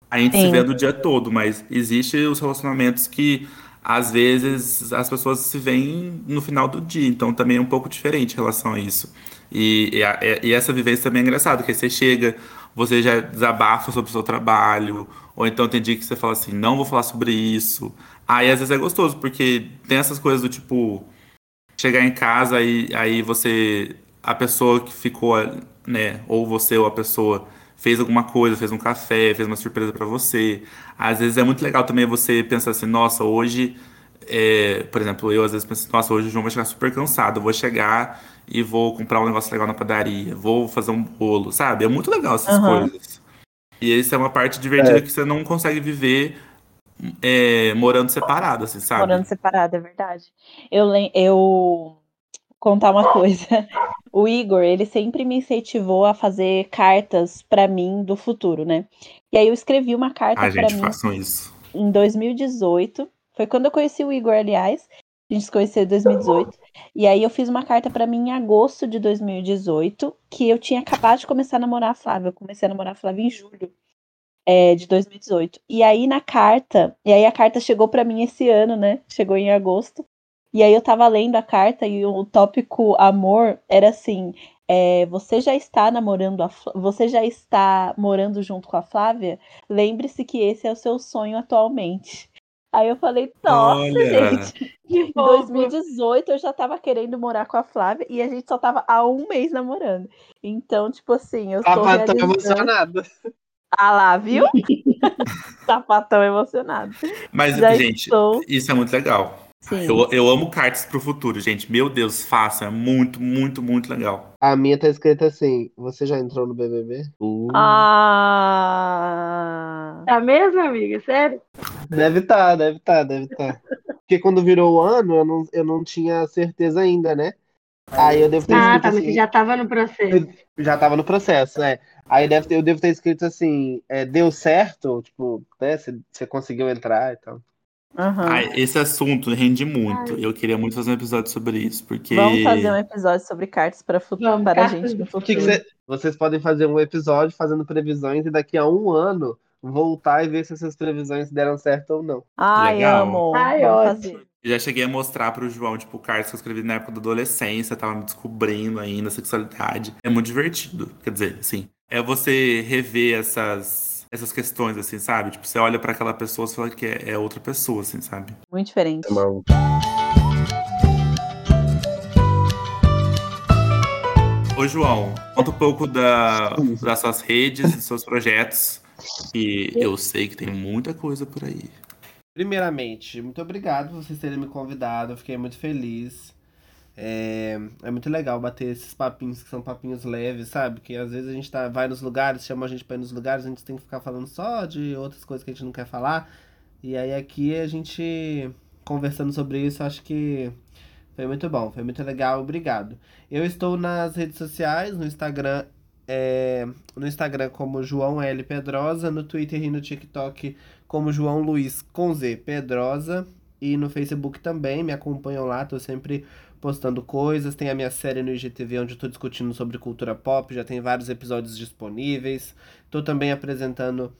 A gente se Sim. vê do dia todo, mas existe os relacionamentos que, às vezes, as pessoas se veem no final do dia, então também é um pouco diferente em relação a isso. E, e, a- e essa vivência também é engraçada, que aí você chega, você já desabafa sobre o seu trabalho, ou então tem dia que você fala assim, não vou falar sobre isso. Aí às vezes é gostoso, porque tem essas coisas do tipo, chegar em casa e aí você, a pessoa que ficou, né, ou você ou a pessoa fez alguma coisa, fez um café, fez uma surpresa pra você. Às vezes é muito legal também você pensar assim, nossa, hoje, é, por exemplo, eu às vezes penso, nossa, hoje o João vai chegar super cansado, eu vou chegar e vou comprar um negócio legal na padaria, vou fazer um bolo, sabe? É muito legal essas Aham. coisas. E isso é uma parte divertida É. que você não consegue viver é, morando separado, assim, sabe? Morando separado, é verdade. Eu, eu contar uma coisa. O Igor, ele sempre me incentivou a fazer cartas pra mim do futuro, né? E aí eu escrevi uma carta gente, mim façam isso. em 2018. Foi quando eu conheci o Igor, aliás. A gente se conheceu em 2018. E aí eu fiz uma carta pra mim em agosto de 2018, que eu tinha acabado de começar a namorar a Flávia. Eu comecei a namorar a Flávia em julho é, de 2018. E aí na carta, e aí a carta chegou pra mim esse ano, né? Chegou em agosto. E aí eu tava lendo a carta e o tópico amor era assim: é, você já está namorando a você já está morando junto com a Flávia? Lembre-se que esse é o seu sonho atualmente. Aí eu falei, nossa, Olha. gente. Em fofo. 2018 eu já tava querendo morar com a Flávia e a gente só tava há um mês namorando. Então, tipo assim, eu tô Sapatão realizando... emocionado. Ah lá, viu? Sapatão emocionado. Mas, Já gente, estou. isso é muito legal. Sim. Eu, eu amo cartas pro futuro, gente. Meu Deus, façam. É muito, muito, muito legal. A minha tá escrita assim: Você já entrou no BBB? Uh. Ah. Tá mesmo, amiga? Sério? Deve tá, deve tá, deve tá. Porque quando virou o ano, eu não, eu não tinha certeza ainda, né? Aí eu devo ter Ah, escrito tá, mas assim. você já tava no processo. Já tava no processo, é. Aí deve ter- eu devo ter escrito assim, é, deu certo, tipo, né? Você você conseguiu entrar e tal. Aham. Ai, esse assunto rende muito. Eu queria muito fazer um episódio sobre isso, porque. Vamos fazer um episódio sobre cartas para, futuro, Vamos, para a cartas gente no futuro. cê- vocês podem fazer um episódio fazendo previsões e daqui a um ano voltar e ver se essas previsões deram certo ou não. Ai, Legal. amo. Ai, ótimo. fazer. Já cheguei a mostrar pro João, tipo, cartas que eu escrevi na época da adolescência, tava me descobrindo ainda a sexualidade. É muito divertido. Quer dizer, assim, é você rever essas, essas questões, assim, sabe? Tipo, você olha pra aquela pessoa e fala que é, é outra pessoa, assim, sabe? Muito diferente. Ô, João, conta um pouco da, das suas redes, dos seus projetos. E eu sei que tem muita coisa por aí. Primeiramente, muito obrigado por vocês terem me convidado. Eu fiquei muito feliz. É, é muito legal bater esses papinhos que são papinhos leves, sabe? Que às vezes a gente tá, vai nos lugares, chama a gente pra ir nos lugares, a gente tem que ficar falando só de outras coisas que a gente não quer falar. E aí aqui a gente conversando sobre isso, acho que foi muito bom, foi muito legal, obrigado. Eu estou nas redes sociais, no Instagram, é, no Instagram como João L Pedrosa, no Twitter e no TikTok como João Luiz com Z Pedrosa e no Facebook também, me acompanham lá, tô sempre postando coisas, tem a minha série no IGTV onde eu tô discutindo sobre cultura pop, já tem vários episódios disponíveis. Tô também apresentando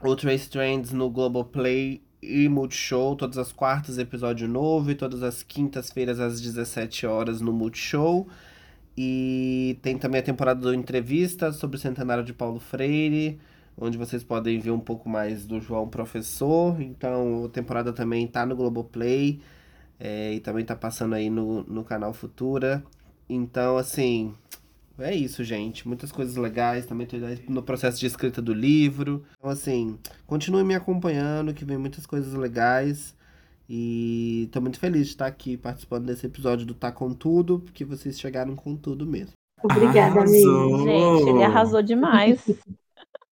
o Trace Trends no Globoplay e Multishow, todas as quartas episódio novo e todas as quintas-feiras às 17 horas no Multishow. E tem também a temporada do Entrevista sobre o centenário de Paulo Freire, onde vocês podem ver um pouco mais do João Professor. Então, a temporada também tá no Globoplay é, e também tá passando aí no, no canal Futura. Então, assim, é isso, gente. Muitas coisas legais. Também tô no processo de escrita do livro. Então, assim, continue me acompanhando, que vem muitas coisas legais. E tô muito feliz de estar aqui participando desse episódio do Tá Com Tudo, porque vocês chegaram com tudo mesmo. Obrigada, Arrasou. amigo. Gente, ele arrasou demais.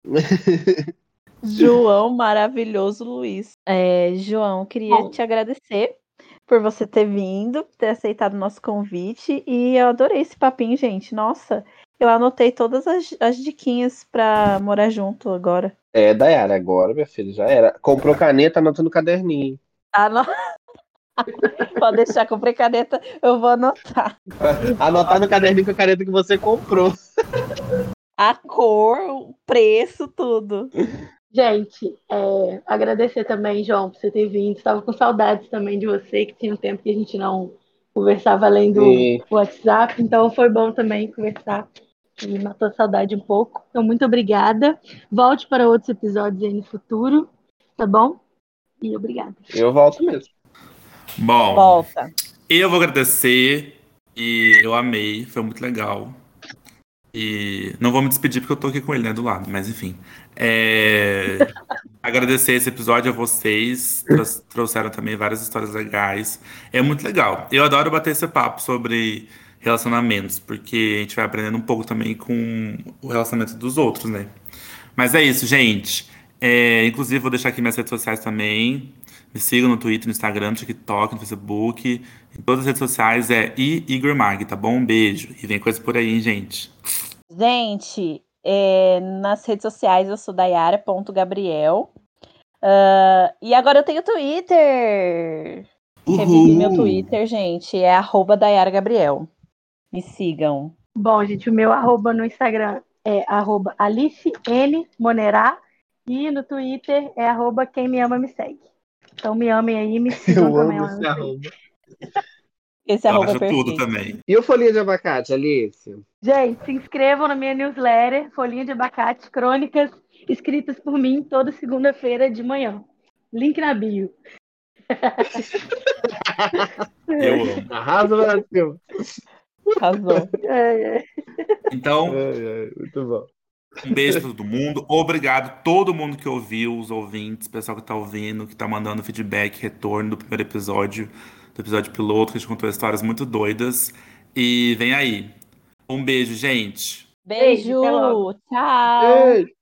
João maravilhoso Luiz. É, João, queria Bom. te agradecer por você ter vindo, ter aceitado o nosso convite. E eu adorei esse papinho, gente. Nossa, eu anotei todas as, as diquinhas pra morar junto agora. É, Dayara, agora, minha filha, já era. Comprou caneta, anota no caderninho. Ah, não. Pode deixar, comprei caneta, eu vou anotar. Anotar no caderninho com a caneta que você comprou. A cor, o preço, tudo. Gente, é, agradecer também, João, por você ter vindo. Estava com saudades também de você, que tinha um tempo que a gente não conversava além do Sim. WhatsApp, então foi bom também conversar e matou a saudade um pouco. Então, muito obrigada. Volte para outros episódios aí no futuro, tá bom? E obrigada. Eu volto mesmo. Bom, Volta. eu vou agradecer e eu amei, foi muito legal. E não vou me despedir porque eu tô aqui com ele, né, do lado, mas enfim. É, Agradecer esse episódio a vocês, trou- trouxeram também várias histórias legais. É muito legal. Eu adoro bater esse papo sobre relacionamentos, porque a gente vai aprendendo um pouco também com o relacionamento dos outros, né? Mas é isso, gente. É, inclusive, vou deixar aqui minhas redes sociais também. Me sigam no Twitter, no Instagram, no TikTok, no Facebook. Em todas as redes sociais é I Igor tá bom? Um beijo. E vem coisa por aí, hein, gente. Gente, é, nas redes sociais eu sou Dayara.gabriel. Ah, e agora eu tenho Twitter. Revivi meu Twitter, gente. É arroba Dayara Gabriel. Me sigam. Bom, gente, o meu arroba no Instagram é arroba Alice N Monerá e no Twitter é arroba quem me ama me segue. Então me amem aí, me sigam Eu também amo esse arroba. Esse arroba é acho tudo perfeito. também. E o folhinha de abacate, Alice? Gente, se inscrevam na minha newsletter, Folhinha de Abacate, crônicas escritas por mim toda segunda-feira de manhã. Link na bio. Eu amo. Arrasa, Brasil. Arrasou. É, é. Então, ai, muito bom. Um beijo pra todo mundo. Obrigado todo mundo que ouviu, os ouvintes, pessoal que tá ouvindo, que tá mandando feedback, retorno do primeiro episódio, do episódio piloto, que a gente contou histórias muito doidas. E vem aí. Um beijo, gente. Beijo. Beijo. Tchau. Ei.